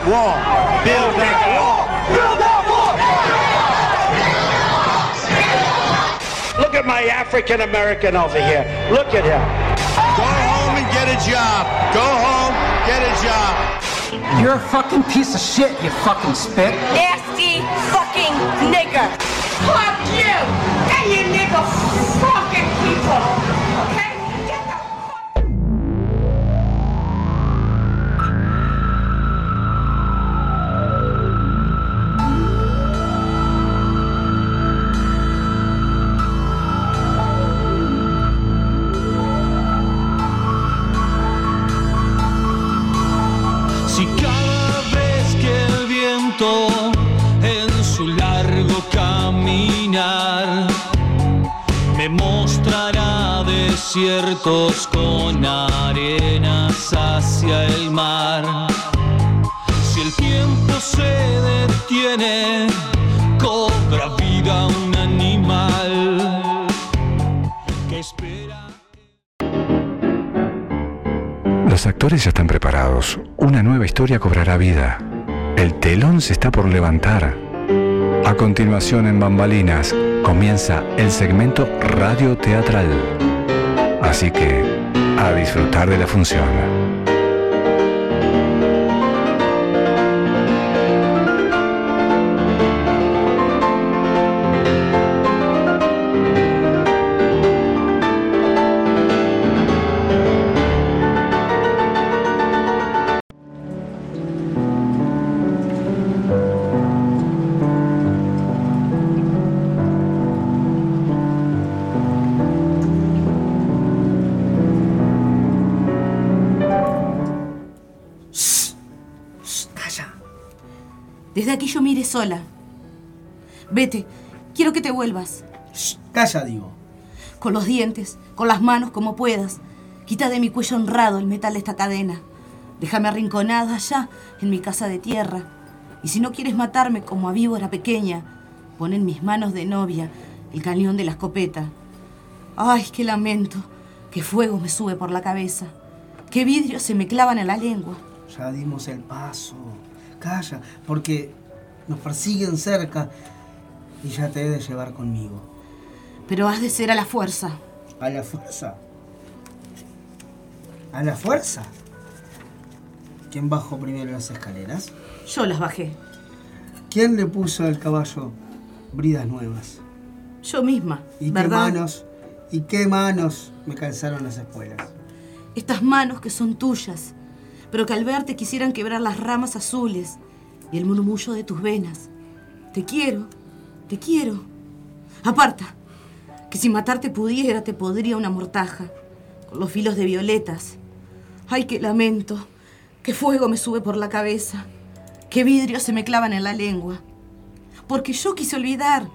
that wall. Build that wall. Build that wall. Look at my African American over here. Look at him. Go home and get a job. Go home, get a job. You're a fucking piece of shit, you fucking spit. Nasty fucking nigger. Fuck you and you nigger desiertos con arenas hacia el mar. Si el tiempo se detiene, cobra vida un animal espera. Los actores ya están preparados. Una nueva historia cobrará vida. El telón se está por levantar. A continuación en Bambalinas comienza el segmento radio teatral. Así que, a disfrutar de la función. Vete. Quiero que te vuelvas. Calla, digo. Con los dientes, con las manos, como puedas. Quita de mi cuello honrado el metal de esta cadena. Déjame arrinconada allá, en mi casa de tierra. Y si no quieres matarme como a víbora pequeña, pon en mis manos de novia el cañón de la escopeta. Ay, qué lamento, qué fuego me sube por la cabeza, qué vidrios se me clavan en la lengua. Ya dimos el paso. Calla, porque nos persiguen cerca y ya te he de llevar conmigo. Pero has de ser a la fuerza. ¿A la fuerza? ¿A la fuerza? ¿Quién bajó primero las escaleras? Yo las bajé. ¿Quién le puso al caballo bridas nuevas? Yo misma, ¿Y ¿verdad? qué manos? ¿Y qué manos me calzaron las espuelas? Estas manos que son tuyas, pero que al verte quisieran quebrar las ramas azules y el murmullo de tus venas. Te quiero, te quiero. Aparta, que si matarte pudiera, te podría una mortaja, con los filos de violetas. Ay, qué lamento, qué fuego me sube por la cabeza, qué vidrios se me clavan en la lengua. Porque yo quise olvidar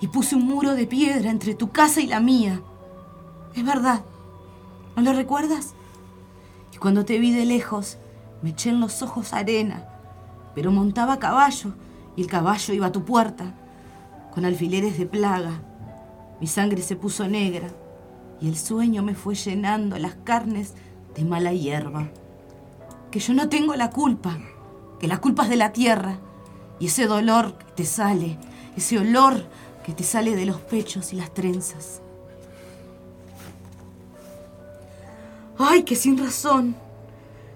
y puse un muro de piedra entre tu casa y la mía. Es verdad, ¿no lo recuerdas? Y cuando te vi de lejos, me eché en los ojos arena, pero montaba a caballo y el caballo iba a tu puerta, con alfileres de plaga. Mi sangre se puso negra y el sueño me fue llenando las carnes de mala hierba. Que yo no tengo la culpa, que la culpa es de la tierra y ese dolor que te sale, ese olor que te sale de los pechos y las trenzas. Ay, que sin razón.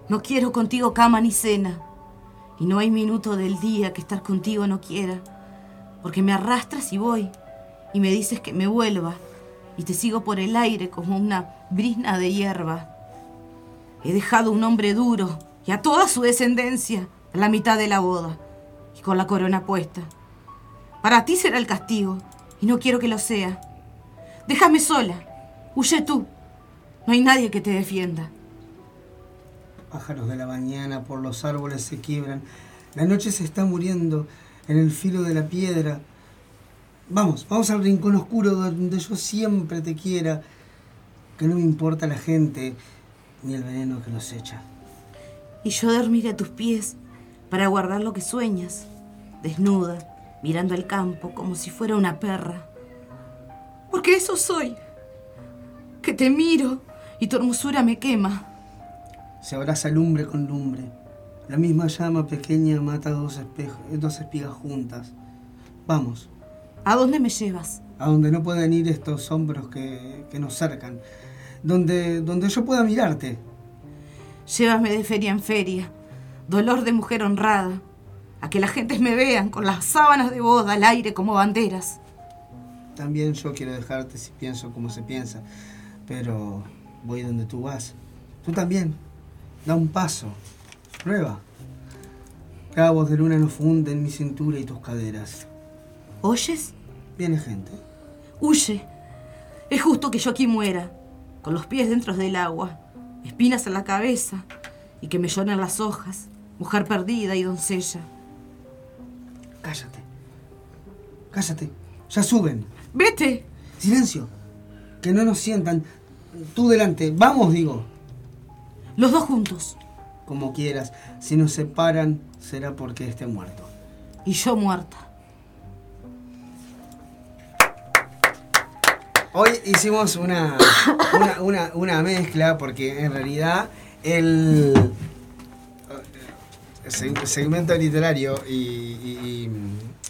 No quiero contigo cama ni cena. Y no hay minuto del día que estar contigo no quiera. Porque me arrastras y voy. Y me dices que me vuelva. Y te sigo por el aire como una brisna de hierba. He dejado un hombre duro y a toda su descendencia a la mitad de la boda. Y con la corona puesta. Para ti será el castigo. Y no quiero que lo sea. Déjame sola. Huye tú. No hay nadie que te defienda. Pájaros de la mañana por los árboles se quiebran. La noche se está muriendo en el filo de la piedra. Vamos, vamos al rincón oscuro donde yo siempre te quiera. Que no me importa la gente ni el veneno que nos echa. Y yo dormiré a tus pies para guardar lo que sueñas, desnuda, mirando el campo como si fuera una perra. Porque eso soy. Que te miro y tu hermosura me quema. se abraza lumbre con lumbre. La misma llama pequeña mata dos, espejos, dos espigas juntas. Vamos, ¿A dónde me llevas? a donde no puedan ir estos hombros que, que nos cercan. Donde, donde yo pueda mirarte. Llévame de feria en feria, dolor de mujer honrada, a que las gentes me vean con las sábanas de boda al aire como banderas. También yo quiero dejarte si pienso como se piensa. Pero voy donde tú vas. Tú también. Da un paso. Prueba. Cabos de luna nos funden mi cintura y tus caderas. ¿Oyes? Viene gente. Huye. Es justo que yo aquí muera, con los pies dentro del agua, espinas en la cabeza, y que me lloren las hojas, mujer perdida y doncella. Cállate. Cállate. Ya suben. ¡Vete! Silencio. Que no nos sientan. Tú delante. Vamos, digo. Los dos juntos. Como quieras. Si nos separan, será porque esté muerto. Y yo muerta. Hoy hicimos una, una, una- una mezcla porque en realidad el seg- segmento literario y, y-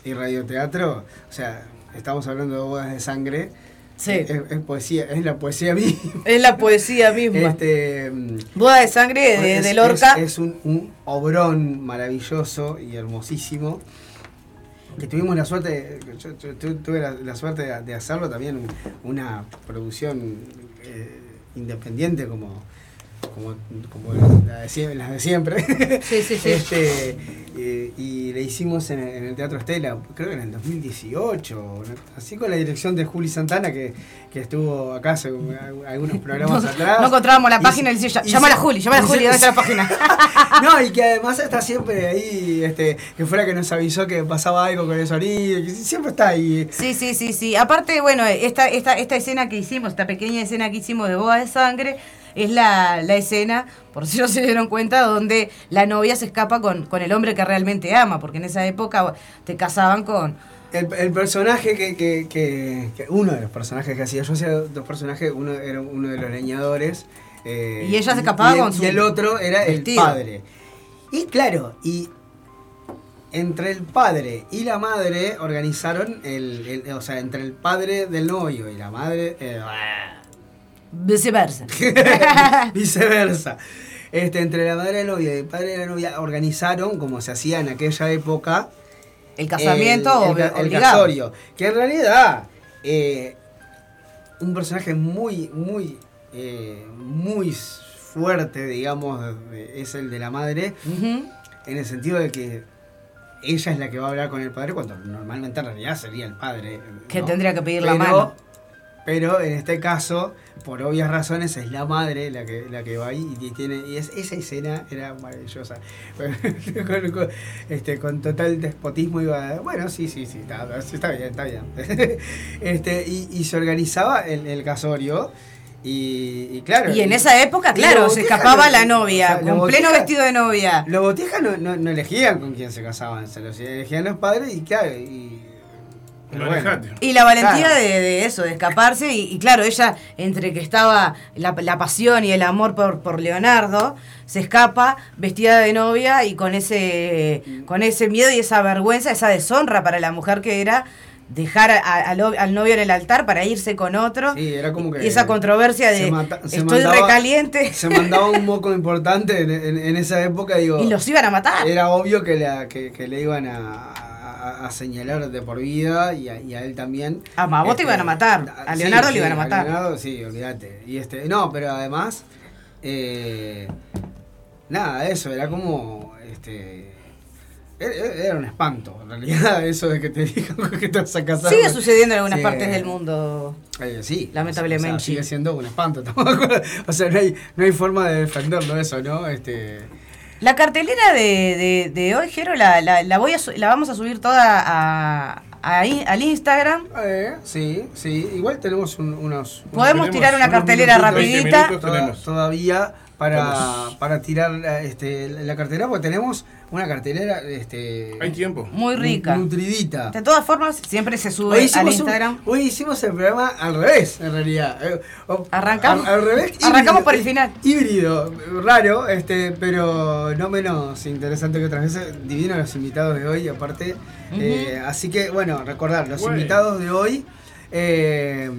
y- y radioteatro, o sea, estamos hablando de bodas de sangre. Sí. Es, es poesía, es la poesía misma. Es la poesía misma. Este, Boda de sangre de, es- de Lorca. Es, es un, un obrón maravilloso y hermosísimo. Que tuvimos la suerte, yo, yo tu- tuve la, la suerte de, de hacerlo también, una producción eh, independiente como, como, como la de sie- las de siempre. Sí, sí, sí. Este, eh, y le hicimos en el, en el Teatro Estela, creo que en el 2018, ¿no? así con la dirección de Juli Santana, que, que estuvo acá hace un- algunos programas No- atrás. no encontrábamos la Y página y decía, y llamala si- a Juli, llamala a Juli, ¿dónde está la página? no, y que además está siempre ahí, este, que fuera que nos avisó que pasaba algo con el sonido, que siempre está ahí. Sí, sí, sí, sí. Aparte, bueno, esta, esta, esta escena que hicimos, esta pequeña escena que hicimos de boda de sangre, es la, la escena, por si no se dieron cuenta, donde la novia se escapa con, con el hombre que realmente ama, porque en esa época te casaban con... El, el personaje que, que, que- que- Uno de los personajes que hacía, yo hacía dos personajes, uno era uno de los leñadores. eh, Y ella se escapaba y con su Y el otro era vestido. el padre. Y claro, y entre el padre y la madre organizaron el, el- o sea, entre el padre del novio y la madre. eh, Viceversa. viceversa. Este, entre la madre del novio y el padre de la novia organizaron, como se hacía en aquella época, El casamiento el, el casorio. Que en realidad, eh, un personaje muy, muy, eh, muy fuerte, digamos, de- es el de la madre, en el sentido de que ella es la que va a hablar con el padre, cuando normalmente en realidad sería el padre. Que tendría que pedir la mano. Pero en este caso, por obvias razones, es la madre la que, la que va ahí y tiene. Y es, esa escena era maravillosa. con, con- este, con total despotismo iba. Bueno, sí, sí, sí, está, está bien, está bien. este, y, y se organizaba el, el casorio. Y, y claro. Y en esa época, claro, se escapaba no- la novia, o sea, con pleno vestido de novia. Los botijas no, no, no elegían con quién se casaban, se los elegían los padres y claro. Y, pero bueno. Manejate. Y la valentía Claro. de, de eso, de escaparse, y, y claro, ella, entre que estaba la, la pasión y el amor por, por Leonardo, se escapa vestida de novia y con ese, con ese miedo y esa vergüenza, esa deshonra para la mujer que era dejar a- a- al, al novio en el altar para irse con otro. Sí, era como que y esa controversia de se mata- se estoy mandaba- recaliente Se mandaba un moco importante en, en- en esa época, digo. y los iban a matar. Era obvio que, la, que, que le iban a, a- a señalar de por vida y a, y a él también. A Mabot Este, iban a matar, a sí, Leonardo le iban a matar. Leonardo, sí, olvídate. Y este, no, pero además, eh, nada, eso, era como, este, era, era un espanto, en realidad, eso de que te digan que te vas a casar. Sigue sucediendo en algunas Sí. partes del mundo. Eh, sí, Lamentablemente. o sea, sigue siendo un espanto. tampoco- o sea, no hay, no hay forma de defenderlo eso, ¿no? Este, La cartelera de, de, de hoy, Jero, la, la, la voy a la vamos a subir toda a, a in- al Instagram. eh, sí, sí. Igual tenemos un- unos. Podemos Tenemos tirar una unos cartelera minutitos, 20 rapidita. Toda- todavía para, Vamos. para tirar la, este, la cartelera, porque tenemos una cartelera este, Hay tiempo. Muy rica. nutridita. De todas formas, siempre se sube Hoy al un- Instagram. hoy hicimos el programa al revés, en realidad. Eh, Arrancamos- al, al revés. arrancamos híbrido, por el final. Híbrido, raro, este, pero no menos interesante que otras veces. Divinos los invitados de hoy, aparte. Eh, así que, bueno, recordar, los Bueno. invitados de hoy. eh,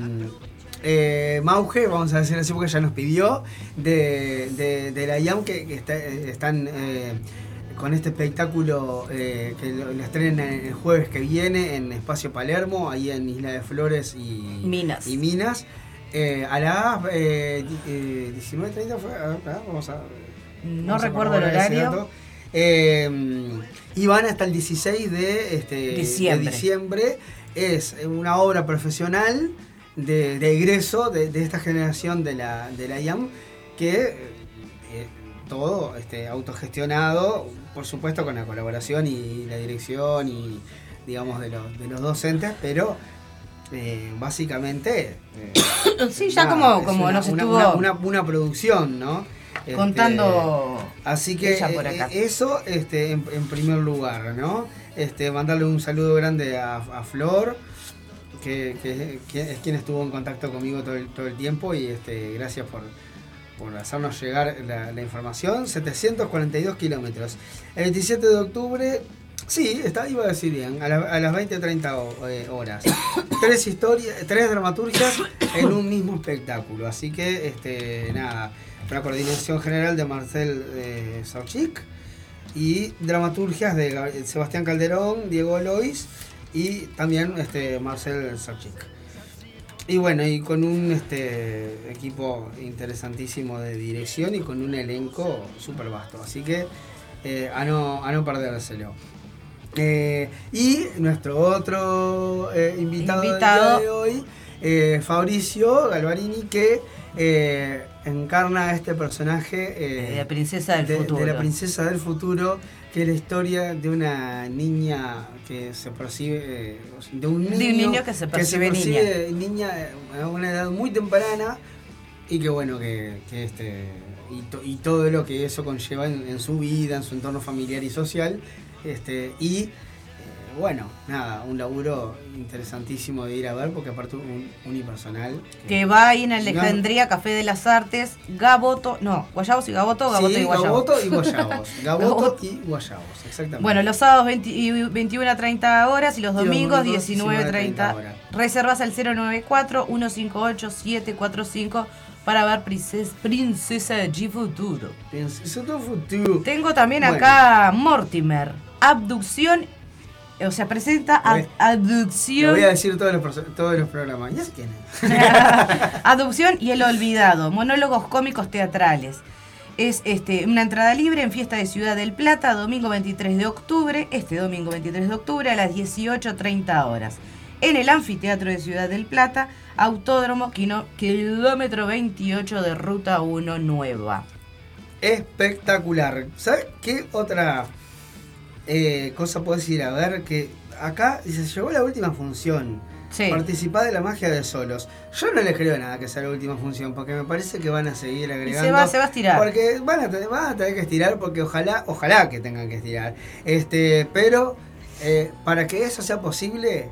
eh, Mauge, vamos a decir así porque ya nos pidió, de, de, de la IAM que, que está- eh, están eh, con este espectáculo eh, que lo, lo estrenan el jueves que viene en Espacio Palermo, ahí en Isla de Flores y Minas. Y Minas. A las eh, di- eh, 19.30 fue, a ver, vamos a... No vamos a recuerdo el horario. y van hasta el 16 de, este, de diciembre. Es una obra profesional de, de egreso de, de esta generación de la, de la IAM que eh, todo este, autogestionado, por supuesto con la colaboración y la dirección y digamos de los, de los docentes, pero eh, básicamente eh, Sí, ya nada, como, como una- nos una, estuvo una, una- producción, ¿no? Este, contando. Así que ella por acá. eh, eso este, en, en primer lugar, ¿no? Este, mandarle un saludo grande a, a Flor, que, que- que es quien estuvo en contacto conmigo todo el, todo el tiempo y este, gracias por, por hacernos llegar la, la información. 742 kilómetros. El 27 de octubre, sí, está, iba a decir bien, a, la- a las 20-30 ho- eh, horas. tres historias, tres dramaturgias en un mismo espectáculo. Así que, este, nada, una coordinación general de Marcel eh, Sauchik y dramaturgias de Sebastián Calderón, Diego Lois y también este, Marcel Sauchik. Y bueno, y con un este, equipo interesantísimo de dirección y con un elenco súper vasto. Así que eh, a, no, a no perdérselo. Eh, y nuestro otro eh, invitado, del Invitado. día de hoy, eh, Fabricio Galvarini, que encarna a este personaje De la princesa del de, futuro. de la princesa del futuro, que es la historia de una niña que se percibe, eh, de un niño, De un niño que se percibe niña a una edad muy temprana y que bueno, que, que este y, to- y todo lo que eso conlleva en, en su vida, en su entorno familiar y social, este y bueno, nada, un laburo interesantísimo de ir a ver porque aparte un unipersonal Que va ahí en Alejandría, Café de las Artes, Gaboto, no, Guayabos y Gaboto, Gaboto Sí, y Guayabos. Gaboto y Guayabos. Gaboto y Guayabos, exactamente. Bueno, los sábados 20 y 21 a 30 horas y los domingos domingos 19 a 30 horas. Reservas al 094-158-745 para ver Princes- Princesa de Futuro. Princesa del futuro. Tengo también Bueno. acá Mortimer, abducción, o sea, presenta ad- Le abducción. voy a decir todos los, todos los programas. ¿Ya sé quién es? Adopción y el olvidado, monólogos cómicos teatrales. Es este, una entrada libre en Fiesta de Ciudad del Plata, domingo 23 de octubre, este domingo 23 de octubre a las 18.30 horas. En el Anfiteatro de Ciudad del Plata, Autódromo, quino- kilómetro 28 de Ruta 1 Nueva. Espectacular. ¿Sabes qué otra eh, cosa puedes ir a ver? Que acá se llegó la última función. Sí. Participá de la magia de solos. Yo no les creo nada que sea la última función, porque me parece que van a seguir agregando. se va- se va a estirar. Porque van a, tener, van a tener que estirar, porque ojalá, ojalá que tengan que estirar. Este, pero eh, para que eso sea posible,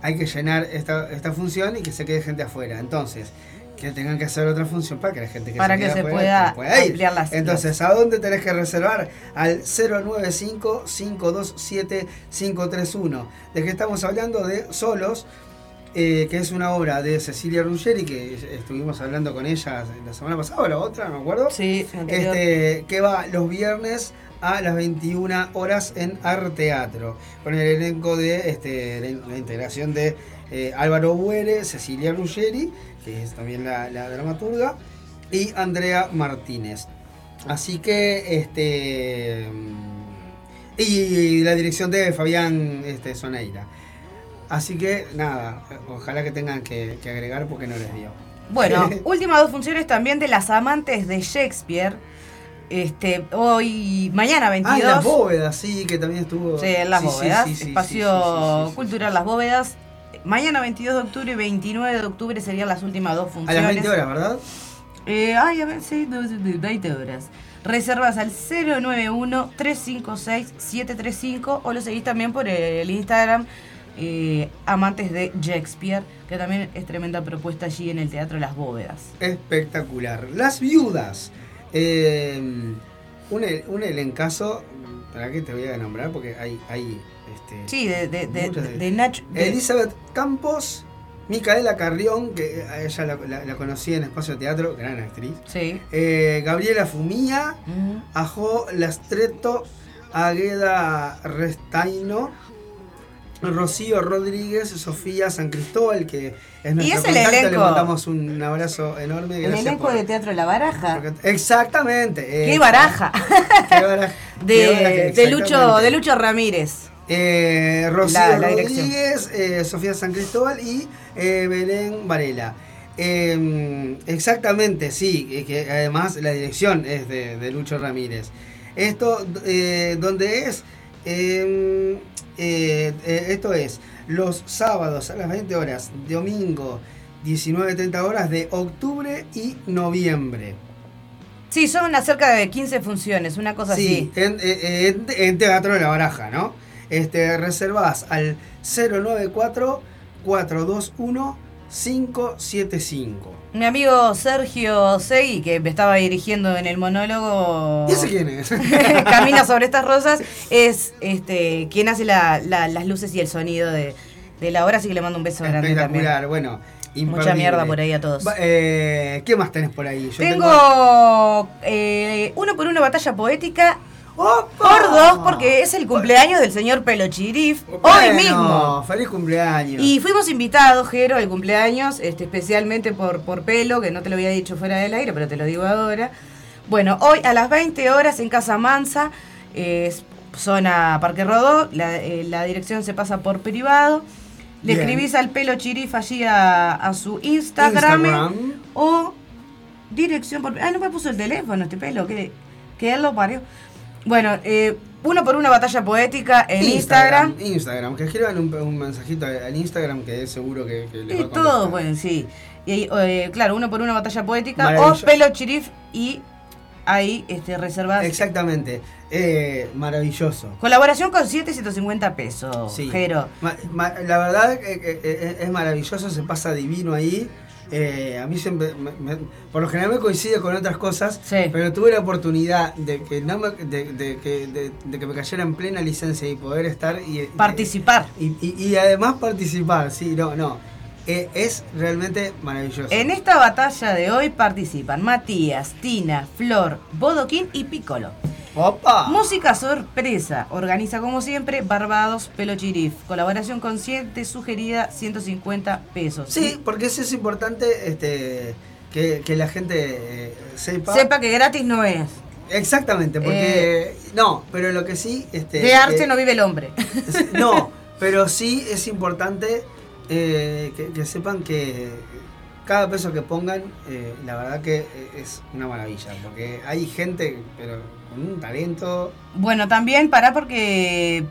hay que llenar esta, esta función y que se quede gente afuera. Entonces, que tengan que hacer otra función para que la gente que Para se que se pueda ir. ampliar las- Entonces, ¿a dónde tenés que reservar? Al 095-527-531. ¿De qué estamos hablando? De Solos, eh, que es una obra de Cecilia Ruggeri, que estuvimos hablando con ella la semana pasada o la otra, no me acuerdo. Sí. Este, que va los viernes a las 21 horas en Arteatro, con el elenco de este, la, la integración de eh, Álvaro Buere, Cecilia Ruggeri, que es también la, la dramaturga, y Andrea Martínez. Así que, este. Y la dirección de Fabián este, Soneira. Así que, nada, ojalá que tengan que, que agregar porque no les dio. Bueno, últimas dos funciones también de las amantes de Shakespeare. Este, hoy, mañana 22. Ah, y las bóvedas, sí, que también estuvo. Sí, en Las Sí, Bóvedas, sí, sí, espacio cultural Las Bóvedas. Mañana 22 de octubre y 29 de octubre serían las últimas dos A funciones. las 20 horas, ¿verdad? Eh, ay, a ver, sí, 20 horas. Reservas al 091-356-735 o lo seguís también por el Instagram eh, Amantes de Shakespeare, que también es tremenda propuesta allí en el Teatro Las Bóvedas. Espectacular. Las viudas. Eh, un, el- un elencazo. ¿Para qué te voy a nombrar? Porque hay. hay este, Sí, de, de, de, de Nacho. de- Elizabeth Campos, Micaela Carrión, que a ella la, la- la conocí en Espacio Teatro, gran actriz. Sí. Eh, Gabriela Fumía. Ajo Lastreto, Agueda Restaino, Rocío Rodríguez, Sofía San Cristóbal, que es nuestra es el contacto, le elenco. mandamos un abrazo enorme. El elenco por- de Teatro La Baraja. Exactamente. ¡Qué eh, baraja! qué baraja, qué De, baraja, de Lucho, de Lucho Ramírez. Eh, Rocío La- la dirección. Rodríguez, eh, Sofía San Cristóbal y eh, Belén Varela. Eh, exactamente, sí, que además la dirección es de, de Lucho Ramírez. Esto, eh, donde es, eh, esto es los sábados a las 20 horas, domingo 19.30 horas de octubre y noviembre. Sí, son una cerca de 15 funciones, una cosa Sí, así. en, en- en Teatro de la Baraja, ¿no? Este, reservás al 094 421 575. Mi amigo Sergio Segui, que me estaba dirigiendo en el monólogo ¿Y ese quién es? Camina sobre estas rosas, es este quien hace la- la- las luces y el sonido de, de la obra, así que le mando un beso grande también. Bueno. Mucha mierda por ahí a todos. Eh, ¿Qué más tenés por ahí? Yo Tengo eh, uno por una batalla poética por dos, porque es el cumpleaños del señor Pelochirif, hoy Bueno, mismo. Feliz cumpleaños. Y fuimos invitados, Jero, al cumpleaños, este, especialmente por, por Pelo, que no te lo había dicho fuera del aire, pero te lo digo ahora. Bueno, hoy a las 20 horas en Casa Mansa, eh, zona Parque Rodó, la, eh, la dirección se pasa por privado. Le Bien. escribís al Pelo Chirif allí a, a su Instagram, Instagram. o dirección por... Ah, no me puso el teléfono este pelo, que, que él lo parió. Bueno, eh, uno por una batalla poética en Instagram. Instagram, que escriban un, un mensajito al Instagram que es seguro que, que les va a contestar. todo, bueno, sí. Y ahí, eh, claro, uno por una batalla poética o pelo chirif y ahí este, reservas. Exactamente. Eh, maravilloso. Colaboración con 7 150 pesos. Sí. Pero Ma- ma- la verdad eh, eh, eh, es maravilloso, se pasa divino ahí. Eh, a mí siempre, me- me- por lo general me coincide con otras cosas, pero tuve la oportunidad de que, no me, de, de que, de, de que me cayera en plena licencia y poder estar y participar. Y, y- y además participar, sí, no, no. Eh, es realmente maravilloso. en esta batalla de hoy participan Matías, Tina, Flor, Bodoquín y Piccolo. ¡Opa! Música sorpresa. Organiza como siempre Barbados Pelo Chirif. Colaboración consciente sugerida 150 pesos. Sí, porque eso es importante este, que, que la gente eh, sepa. Sepa que gratis no es. Exactamente, porque. no, pero lo que sí. Este, De arte que- no vive el hombre. No, pero sí es importante eh, que, que sepan que cada peso que pongan, eh, la verdad que es una maravilla, porque hay gente, pero un talento. Bueno, también pará porque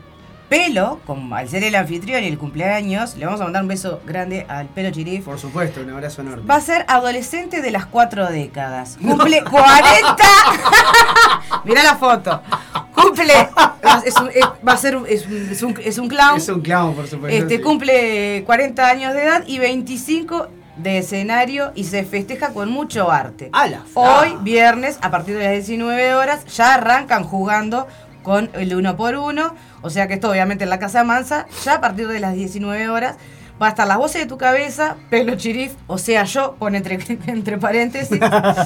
Pelo, como al ser el anfitrión y el cumpleaños, le vamos a mandar un beso grande al Pelo Chirif. Por supuesto, un abrazo enorme. Va a ser adolescente de las cuatro décadas. Cumple 40. Mirá la foto. Cumple. es un- es- va a ser un- es, un, es un- es un clown. Es un clown, por supuesto. Este sí. cumple 40 años de edad y 25 de escenario y se festeja con mucho arte. Hoy, viernes, a partir de las 19 horas, ya arrancan jugando con el uno por uno. O sea que esto obviamente en la Casa Mansa, ya a partir de las 19 horas. Va a estar las voces de tu cabeza, pelo chirif, o sea yo, pone entre, entre paréntesis.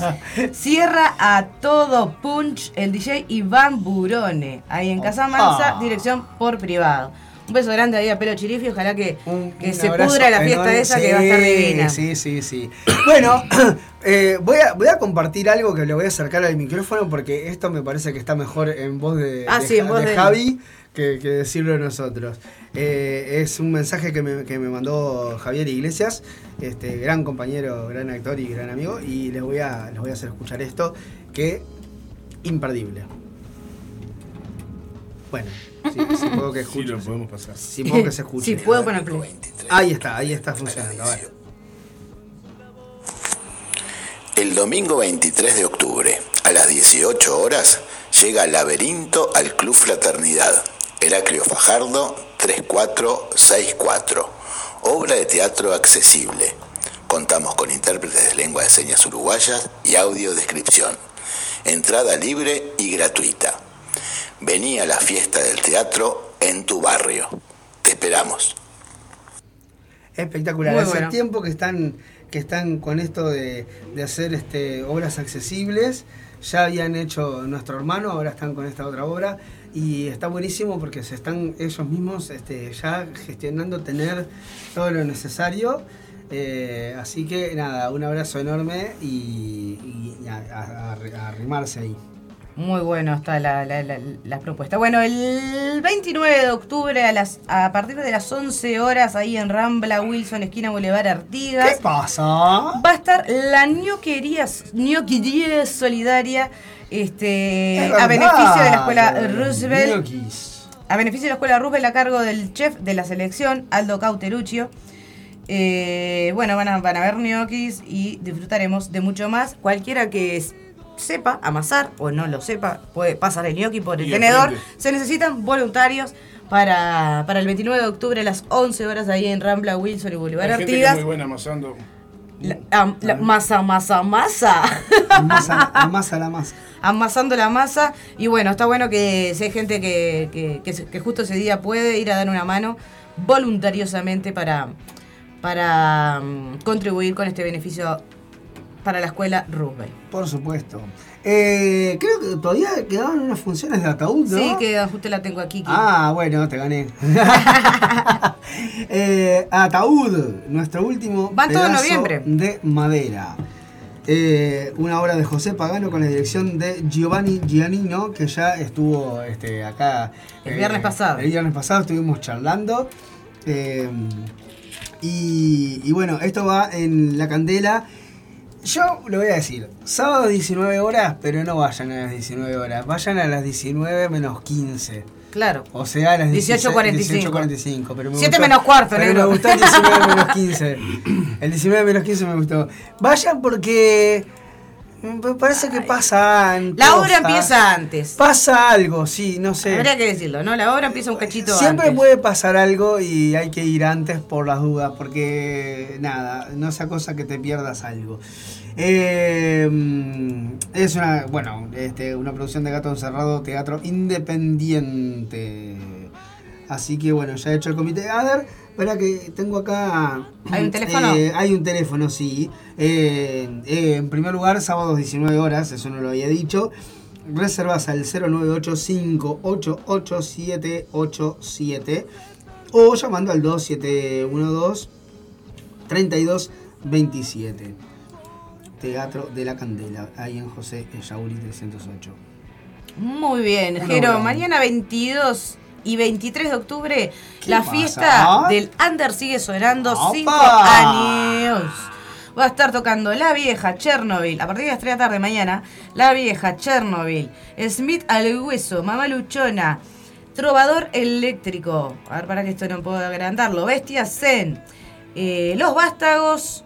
Cierra a todo punch el DJ Iván Burone, ahí en Casa Mansa, dirección por privado. Un beso grande ahí a Pelo Chirif y ojalá que, que Un se pudra la fiesta enorme. esa que va a estar Sí, divina. Sí, sí, sí. Bueno, eh, voy, a, voy a compartir algo que le voy a acercar al micrófono porque esto me parece que está mejor en voz de, Ah, de sí, en voz de. Javi que, que decirlo nosotros. Eh, es un mensaje que me, que me mandó Javier Iglesias, este gran compañero, gran actor y gran amigo, y les voy a, les voy a hacer escuchar esto, que imperdible. Bueno, sí, sí puedo que escuche. Sí, lo podemos pasar. Sí, puedo que se escuche. Sí, puedo poner play. Ahí está, ahí está funcionando. El El domingo 23 de octubre, a las 18 horas, llega Laberinto al Club Fraternidad, Heraclio Fajardo 3464. Obra de teatro accesible. Contamos con intérpretes de lengua de señas uruguayas y audiodescripción. Entrada libre y gratuita. Vení a la fiesta del teatro en tu barrio. Te esperamos. Espectacular. Muy Hace bueno. tiempo que están, que están con esto de, de hacer este, obras accesibles. Ya habían hecho nuestro hermano, ahora están con esta otra obra. Y está buenísimo porque se están ellos mismos este, ya gestionando tener todo lo necesario. Eh, así que nada, un abrazo enorme y, y a, a- a- a arrimarse ahí. Muy bueno está la, la, la- la propuesta. Bueno, el 29 de octubre a las a partir de las 11 horas ahí en Rambla, Wilson, esquina Boulevard Artigas. ¿Qué pasa? Va a estar la ñoquería, ñoquería solidaria este, Es a beneficio de la escuela los Roosevelt. ñoquis. A beneficio de la escuela Roosevelt a cargo del chef de la selección, Aldo Cauteruccio. Eh, bueno, van a, van a ver ñoquis y disfrutaremos de mucho más. Cualquiera que s- sepa amasar o no lo sepa, puede pasar el ñoqui por el Y tenedor. aprende. Se necesitan voluntarios para, para el 29 de octubre a las 11 horas ahí en Rambla, Wilson y Boulevard Hay gente que es Artigas. muy buena amasando. La- am- la- masa, masa, masa. Amasa, amasa la masa. Amasando la masa. Y bueno, está bueno que si hay gente que, que, que se- que justo ese día puede ir a dar una mano voluntariosamente para, para mm, contribuir con este beneficio para la escuela Roosevelt. Por supuesto. Eh, creo que todavía quedaban unas funciones de ataúd, ¿no? Sí, que justo la tengo aquí. Ah, bueno, te gané. Eh, ataúd, nuestro último Van todo noviembre. de madera. Eh, una obra de José Pagano con la dirección de Giovanni Giannino, que ya estuvo este, acá. El viernes pasado. El viernes pasado estuvimos charlando. Y, y bueno, esto va en La Candela. Yo lo voy a decir, sábado 19 horas, pero no vayan a las 19 horas, vayan a las 19 menos 15. Claro. O sea, a las 18:45. 18.45. pero me Siete gustó- menos cuarto, pero negro. Me gustó el 19 menos 15. El 19 menos 15 me gustó. Vayan porque me parece que pasan. La obra empieza antes. Pasa algo, sí, no sé. Habría que decirlo, ¿no? La obra empieza un cachito Siempre antes. puede pasar algo y hay que ir antes por las dudas, porque nada, no sea cosa que te pierdas algo. Eh, es una, bueno, este, una producción de Gato Encerrado, teatro independiente. Así que bueno, ya he hecho el comité. A ver, espera que tengo acá. ¿Hay un teléfono? Eh, hay un teléfono, sí. Eh, eh, en primer lugar, sábados 19 horas, eso no lo había dicho. Reservas al 098-588-787 o llamando al 2712 3227. Teatro de la Candela, ahí en José Yauri 308. Muy bien, Jero. obra. Mañana 22 y 23 de octubre, ¿Qué la pasa? fiesta del Under sigue sonando ¡Opa! 5 años. Va a estar tocando La Vieja, Chernobyl, a partir de las 3 de la tarde mañana, La Vieja, Chernobyl, Smith al Hueso, Mamá Luchona, Trovador Eléctrico, a ver para que esto no puedo agrandarlo, Bestia Zen, eh, Los Vástagos,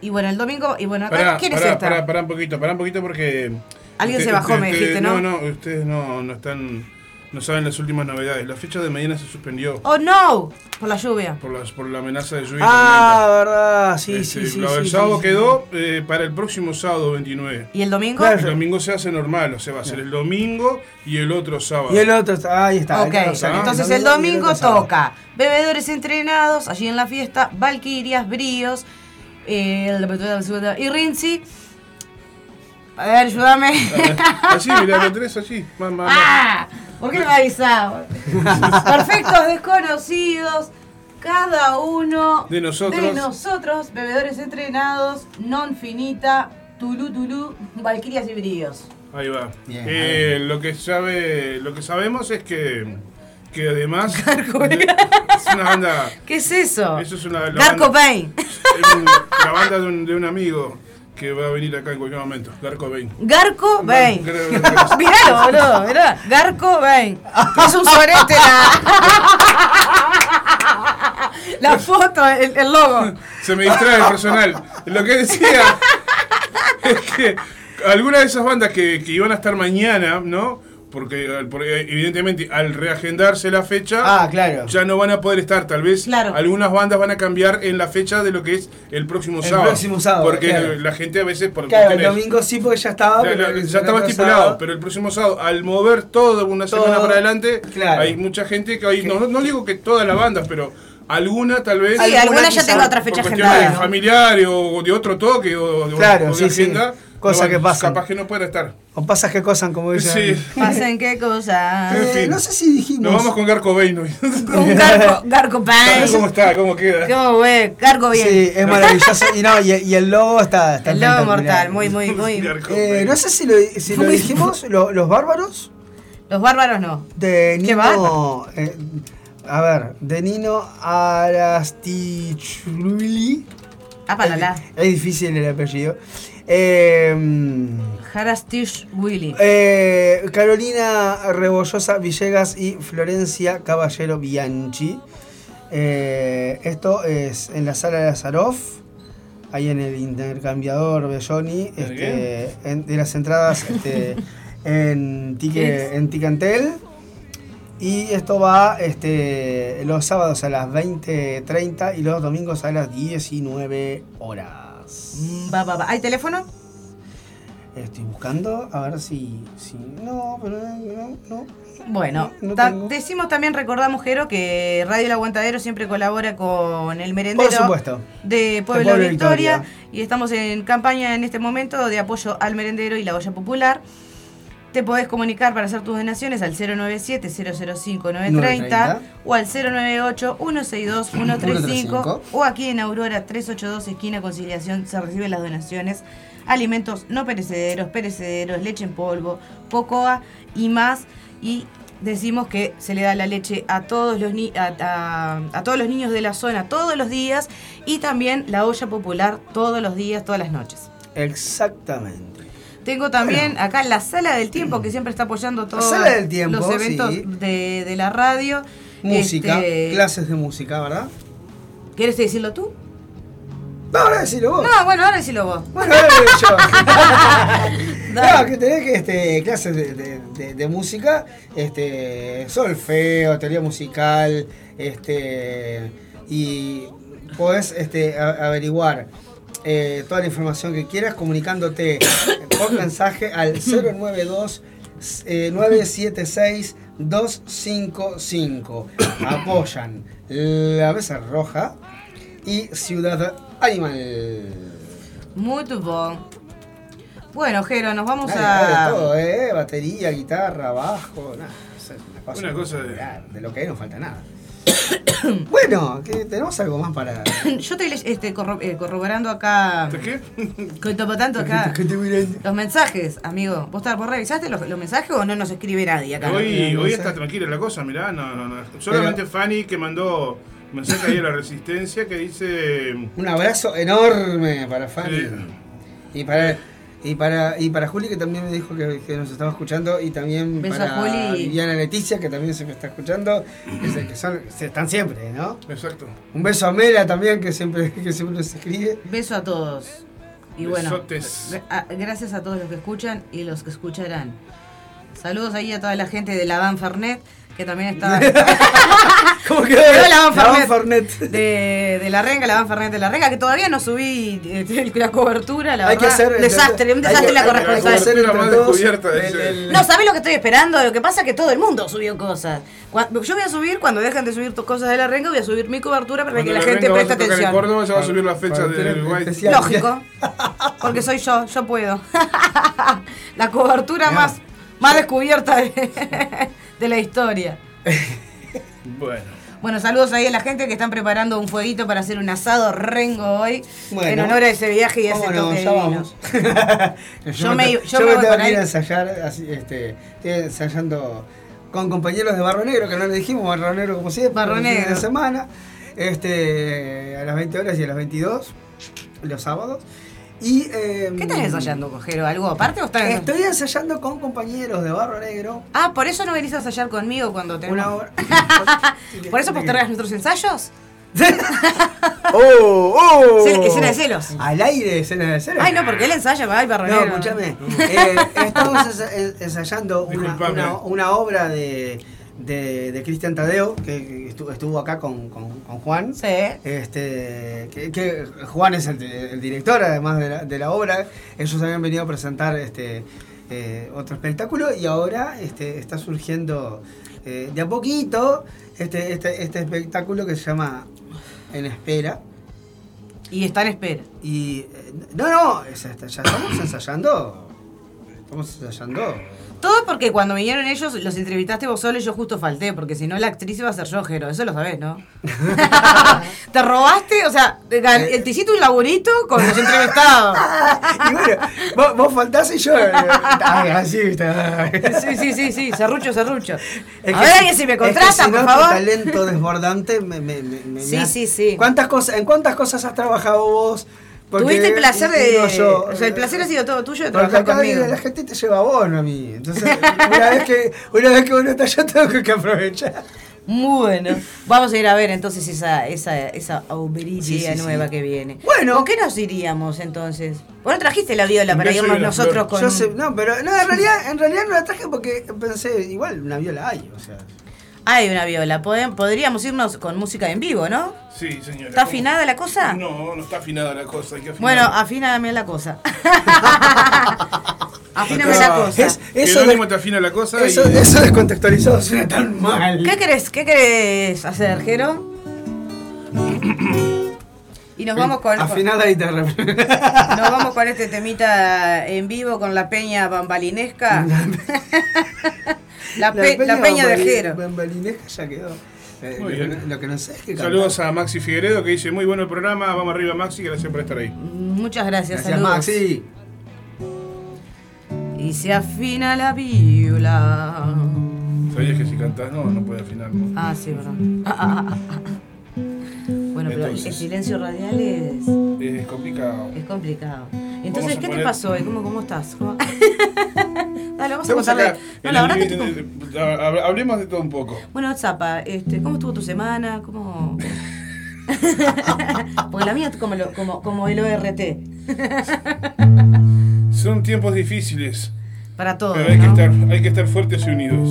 y bueno, el domingo, y bueno, acá, Pará, ¿quién es esta? pará, pará un poquito, pará un poquito porque. Alguien usted- se bajó, me usted- dijiste, ¿no? No, no, ustedes no, no están. No saben las últimas novedades. La fecha de mañana se suspendió Oh no, por la lluvia. por, las, por la amenaza de lluvia. Ah, verdad, sí, Este, sí. Sí, sábado sí, quedó eh, para el próximo sábado 29. ¿Y el domingo? Claro. El domingo se hace normal, o sea, va a ser el domingo y el otro sábado. Y el otro está, ahí está. Ok, ahí está, entonces el el el domingo sábado. toca Bebedores entrenados, allí en la fiesta, Valquirias, Bríos, eh, el de y Rinzi. A ver, ayúdame. Así, mirá, lo tenés allí. Más, más, más. ¿Por qué no me avisaba? Perfectos desconocidos, cada uno De nosotros. de nosotros, bebedores entrenados, non finita, tulú tulú, Valquirias y Bríos. Ahí va. Bien, Eh, lo que sabe, lo que sabemos es que, que además es una banda. ¿Qué es eso? Eso es una banda, la banda de un, de un amigo que va a venir acá en cualquier momento, Garco Bain. Garco Bain. Miralo, boludo, mirá. Garco Bain. Es un sorete la. La foto, el, el logo. Se me distrae el personal. Lo que decía, es que algunas de esas bandas que, que iban a estar mañana, ¿no? Porque, eh, porque, evidentemente al reagendarse la fecha, Ah, claro. ya no van a poder estar. Tal vez algunas bandas van a cambiar en la fecha de lo que es el próximo El sábado. próximo sábado, Porque claro. la gente a veces por Claro, el domingo sí, porque ya estaba. ya, pero ya estaba estipulado, sábado- pero el próximo sábado, al mover todo una Todo, semana para adelante, claro. hay mucha gente que hoy, no, no digo que todas las bandas, pero alguna tal vez. Sí, alguna ya tenga otra fecha agendada, ¿no? familiares o de otro toque o de, Claro, o de sí, sí. Cosas no, que pasan. Capaz que no pueda estar. O pasas que cosas como dicen. Sí. Pasen qué cosas. En Eh, fin. no sé si dijimos. Nos vamos con Garco Bain hoy. Un garco, garco pan. ¿Cómo está? ¿Cómo queda? ¿Cómo ve? Garco bien. Sí, es maravilloso. Y, no, y, y el logo está, está El lobo mortal, muy, muy, muy. Eh, no sé si lo, si lo dijimos, lo- los bárbaros Los bárbaros no. de Qué Nino. bárbaro. eh, a ver, de Nino Arastichuli. Ah, para la. Es difícil el apellido. Eh, Harastish Willy. eh, Carolina Rebollosa Villegas y Florencia Caballero Bianchi. Eh, esto es en la sala de Lazaroff, ahí en el intercambiador Belloni, este, en- de las entradas este, en, ¿Qué tique, en Ticantel. Y esto va este, los sábados a las 20.30 y los domingos a las 19 horas. Mm, Va, va, va. ¿Hay teléfono? Estoy buscando a ver si. si no, pero no, no. Bueno, No, no ta- tengo. decimos también, recordamos, Jero, que Radio El Aguantadero siempre colabora con el merendero Por supuesto. de Pueblo, Pueblo Victoria, Victoria. y estamos en campaña en este momento de apoyo al merendero y la olla popular. Te podés comunicar para hacer tus donaciones al 097-005-930 o al 098-162-135 o aquí en Aurora 382 esquina Conciliación se reciben las donaciones. Alimentos no perecederos, perecederos, leche en polvo, cocoa y más. Y decimos que se le da la leche a todos los, ni- a, a- a todos los niños de la zona todos los días y también la olla popular todos los días, todas las noches. Exactamente. Tengo también acá la sala del tiempo que siempre está apoyando todos los eventos sí. de, de la radio. Música, Este, clases de música, ¿verdad? ¿Quieres decirlo tú? No, ahora decilo vos. No, bueno, ahora decilo vos. Bueno, ahora digo yo. No, que tenés que este, clases de, de- de- de música, este, solfeo, teoría musical, este, y podés este, a- averiguar eh, toda la información que quieras comunicándote por mensaje al 092 eh, 976 255. Apoyan la Mesa Roja y Ciudad Animal. Muy bon. Bueno, Jero, nos vamos Dale, a. dale, todo, ¿eh? Batería, guitarra, bajo, nada. una cosa, Una cosa de- de lo que hay no falta nada. bueno, que tenemos algo más para. Yo estoy este, corro- eh, corroborando acá. qué? Con topo tanto acá. Los mensajes, amigo. ¿Vos, vos revisaste los, los mensajes o no nos escribe nadie acá? Hoy, No hoy está tranquila la cosa, mirá, no, no, no. Solamente Fanny que mandó mensaje ahí a la resistencia que dice. Un abrazo enorme para Fanny. Sí. Y para. Y para, y para Juli, que también me dijo que, que nos estaba escuchando, y también Beso para a Juli. Viviana Leticia, que también se me está escuchando, que, se- que son, se- están siempre, ¿no? Exacto. Un beso a Mela también, que siempre, que siempre nos escribe. Beso a todos. Y bueno, Besotes. gra- a- gracias a todos los que escuchan y los que escucharán. Saludos ahí a toda la gente de la Van Fernet, que también está. ¿Cómo Quedó quedó? la Van La Van Fernet. De, de la renga, la Van Fernet de la renga, que todavía no subí eh, la cobertura, la Hay que hacer- desastre, un desastre la hay que corresponsal. hacer descubierta, el- el- No, ¿sabés lo que estoy esperando? Lo que pasa es que todo el mundo subió cosas. Cuando- yo voy a subir, cuando dejen de subir tus cosas de la renga, voy a subir mi cobertura para Cuando que la la gente Renga preste vaya a tocar en atención. Córdoba va a subir la fecha Cuando de. Lógico. Porque soy yo, yo puedo. la cobertura más, más descubierta de, de la historia. Bueno. Bueno, saludos ahí a la gente que están preparando un fueguito para hacer un asado rengo hoy. Bueno. en honor a ese viaje y a ese ¿Cómo no? toque Ya vamos. Yo me- yo yo me me voy tengo que ir a ensayar, así, este, estoy ensayando con compañeros de Barro Negro, que no le dijimos, Barro Negro como siempre, Barro Negro. de semana, este, a las 20 horas y a las 22, los sábados. Y, eh, ¿Qué estás ensayando, Cojero? ¿Algo aparte o estás Estoy ensayando con compañeros de Barro Negro. Ah, por eso no venís a ensayar conmigo cuando tenemos... Una hora. ¿Por eso postergas nuestros ensayos? ¡Oh! ¡Oh! Ce- escena de celos. Al aire, escena de celos. Ay, no, porque él ensaya, ay, No, barronero. escúchame. Eh, estamos ensa- en- ensayando una, Disculpame. una- una obra de, de, de Cristian Tadeo, que, estuvo, estuvo acá con, con- con Juan. Sí. Este, que, que Juan es el, el director, además de la, de la obra. Ellos habían venido a presentar este, eh, otro espectáculo y ahora este, está surgiendo eh, de a poquito este, este, este espectáculo que se llama En Espera. Y está en espera. Y eh, no, no, ya estamos ensayando. Estamos ensayando. Todo porque cuando vinieron ellos, los entrevistaste vos solo y yo justo falté, porque si no la actriz iba a ser yo, Jero, eso lo sabés, ¿no? te robaste, o sea, te, Eh. te hiciste un laburito con los entrevistados. Y bueno, vos, vos faltás y yo. eh, ay, así, está. Sí, sí, sí, sí, serrucho, serrucho. Es a que ver, si- me es que contrata, si no, por tu favor. talento desbordante me, me, me, me- Sí, sí, sí. ¿Cuántas cosas, ¿En cuántas cosas has trabajado vos? Tuviste el placer de. yo, o sea, el placer ha sido todo tuyo de trabajar conmigo. la gente te lleva a vos, no a mí. Entonces, una vez que, una vez que uno está yo tengo que aprovechar. Bueno, vamos a ir a ver entonces esa, esa, esa auberilla Sí, sí, nueva sí. que viene. Bueno. ¿Con qué nos iríamos entonces? Bueno, trajiste la viola para irnos nosotros con. Yo sé, no, pero no, en realidad, en realidad no la traje porque pensé, igual una viola hay, o sea. Hay una viola. Podríamos irnos con música en vivo, ¿no? Sí, señora. ¿Está ¿cómo? afinada la cosa? No, no está afinada la cosa. Hay que afinar. Bueno, afíname la cosa. Afíname la cosa. Es- eso, de- te afina la cosa eso, y... eso descontextualizado suena tan mal. ¿Qué querés, qué querés hacer, Jero? Y nos vamos con. Afinar la guitarra. Nos vamos con este temita en vivo con la peña bambalinesca. la, pe- la peña de Jero. Bambalinesca ya quedó. Eh, Muy lo, que bien. no, lo que no sé es que Saludos a Maxi Figueredo que dice muy bueno el programa. Vamos arriba Maxi, gracias por estar ahí. Muchas gracias, Gracias, saludos. Maxi. Y se afina la viola. ¿Sabías que si cantás no, no puede afinar? ¿no? Ah, sí, verdad. Ah, ah, ah, ah. Bueno, pero el- silencio radial es, Es complicado. es complicado. Entonces, ¿qué te pasó hoy? ¿Cómo, cómo estás? ¿Cómo- Dale, vamos a contarle. No, la verdad que de- hab- Hablemos de todo un poco. Bueno, Zapa, este, ¿cómo estuvo tu semana? ¿Cómo...? Porque la mía es como, lo- como, como el ORT. Son tiempos difíciles, Para todos, pero hay que, estar, hay que estar fuertes y unidos.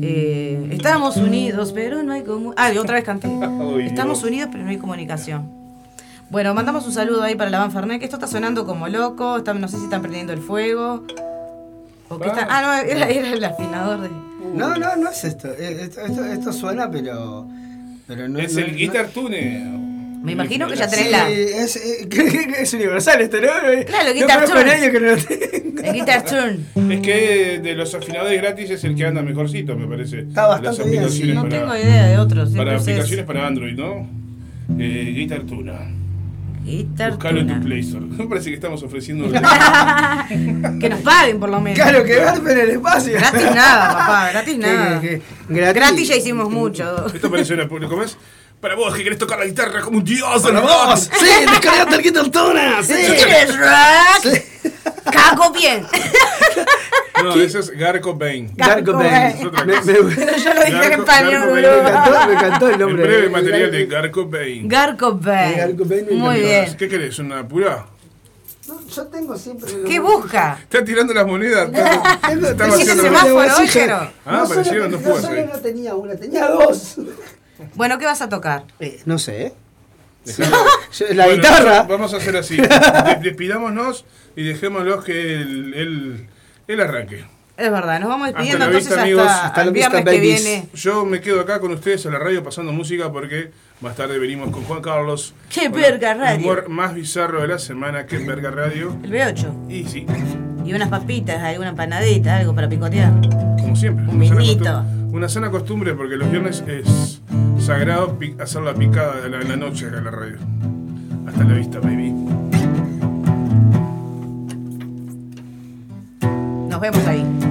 Eh, estamos unidos, pero no hay comunicación. Ah, otra vez canté. Ay, Estamos Dios. unidos, pero no hay comunicación. Bueno, mandamos un saludo ahí para la Van Fernet, que esto está sonando como loco. está- no sé si están prendiendo el fuego. Ah. no, era, era el afinador de. No, no, no es esto. Eh, Esto, esto, esto suena, pero. pero no, Es no- el no- Guitar Tune. Me imagino que ya Sí, tenés la. es, eh, es universal este, ¿no? Claro, no Guitar Tune. nadie que no lo tenga. El Guitar Turn. Es que de los afinadores gratis es el que anda mejorcito, me parece. Está bastante Las bien, aplicaciones sí. No para, tengo idea de otros. para aplicaciones para Android, ¿no? Eh, Guitar Buscalo en tu. Play Store. Me parece que estamos ofreciendo. Que nos paguen por lo menos. Claro, que garpen el espacio. Gratis nada, papá, gratis nada. que- que- gratis. Gratis ya hicimos mucho. Esto parece una. ¿Cómo es? Para vos que querés tocar la guitarra como un dios de ¡Para la voz. ¡Sí! ¡Descargate el Guitar Tuna! ¡Sí! ¿Quieres rock? Cago bien. No, eso es Garco Bain. Garco Pero yo lo dije en español. Me encantó, me encantó el nombre. El breve material de Garco- Bain. Garco Bane. Garco me Muy bien. ¿Qué querés? ¿Una pura? No, yo tengo siempre. ¿Qué busca? Está tirando las monedas. Tengo- Está tengo ¿Hiciste vaciando siempre las- semáforo? Ah, aparecieron dos solo ahí. no tenía una, tenía dos. Bueno, ¿qué vas a tocar? Eh, no sé. Yo- La Bueno, guitarra. Vamos a hacer así. Des- Despidámonos y dejémoslos que él, él, él arranque. Es verdad, nos vamos despidiendo Hasta entonces vista, hasta, amigos. Hasta el la vista, viernes que viene. Yo me quedo acá con ustedes en la radio pasando música porque más tarde venimos con Juan Carlos. ¡Qué verga el radio! humor más bizarro de la semana que Verga Radio. El B8. Y sí, Y unas papitas, alguna empanadita, algo para picotear. como siempre. Un vinito. Una sana costumbre porque los viernes es sagrado hacer la picada de la, en la noche acá en la radio. Hasta la vista, baby. Nos vemos ahí.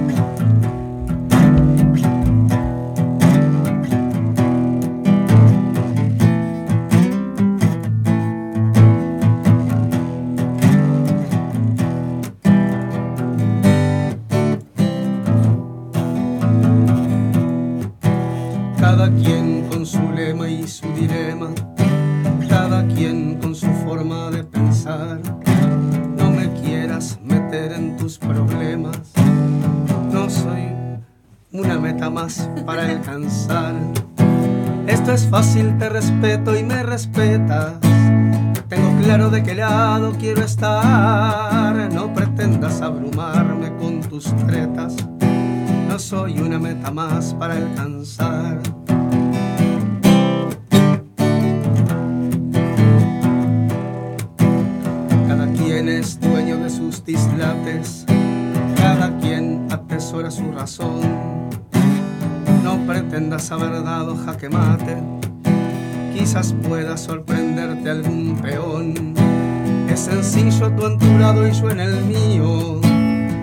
Para alcanzar. Esto es fácil, te respeto y me respetas. Tengo claro de qué lado quiero estar. No pretendas abrumarme con tus tretas. No soy una meta más para alcanzar. Cada quien es dueño de sus dislates. Cada quien atesora su razón. Haber dado jaque mate. Quizás pueda sorprenderte algún peón. Es sencillo tu enturado y yo en el mío.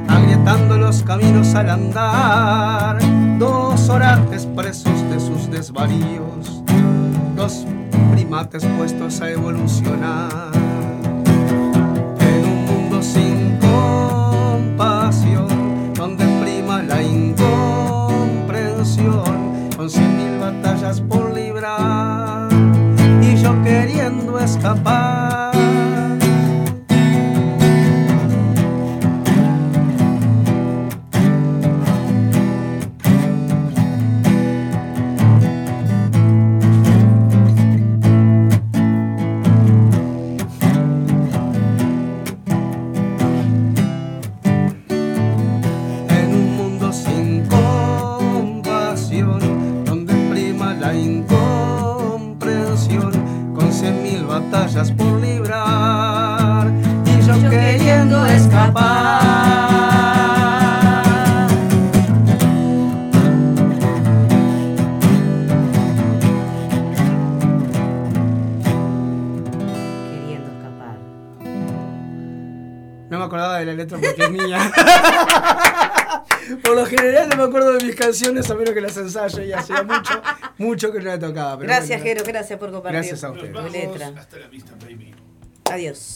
Agrietando los caminos al andar. Dos orantes presos de sus desvaríos. Dos primates puestos a evolucionar. En un mundo sin canciones a menos que las ensayo y hacía mucho, mucho que no la tocaba. pero Gracias, bueno. Jero, gracias por compartir. Gracias a ustedes. Hasta la vista, baby. Adiós.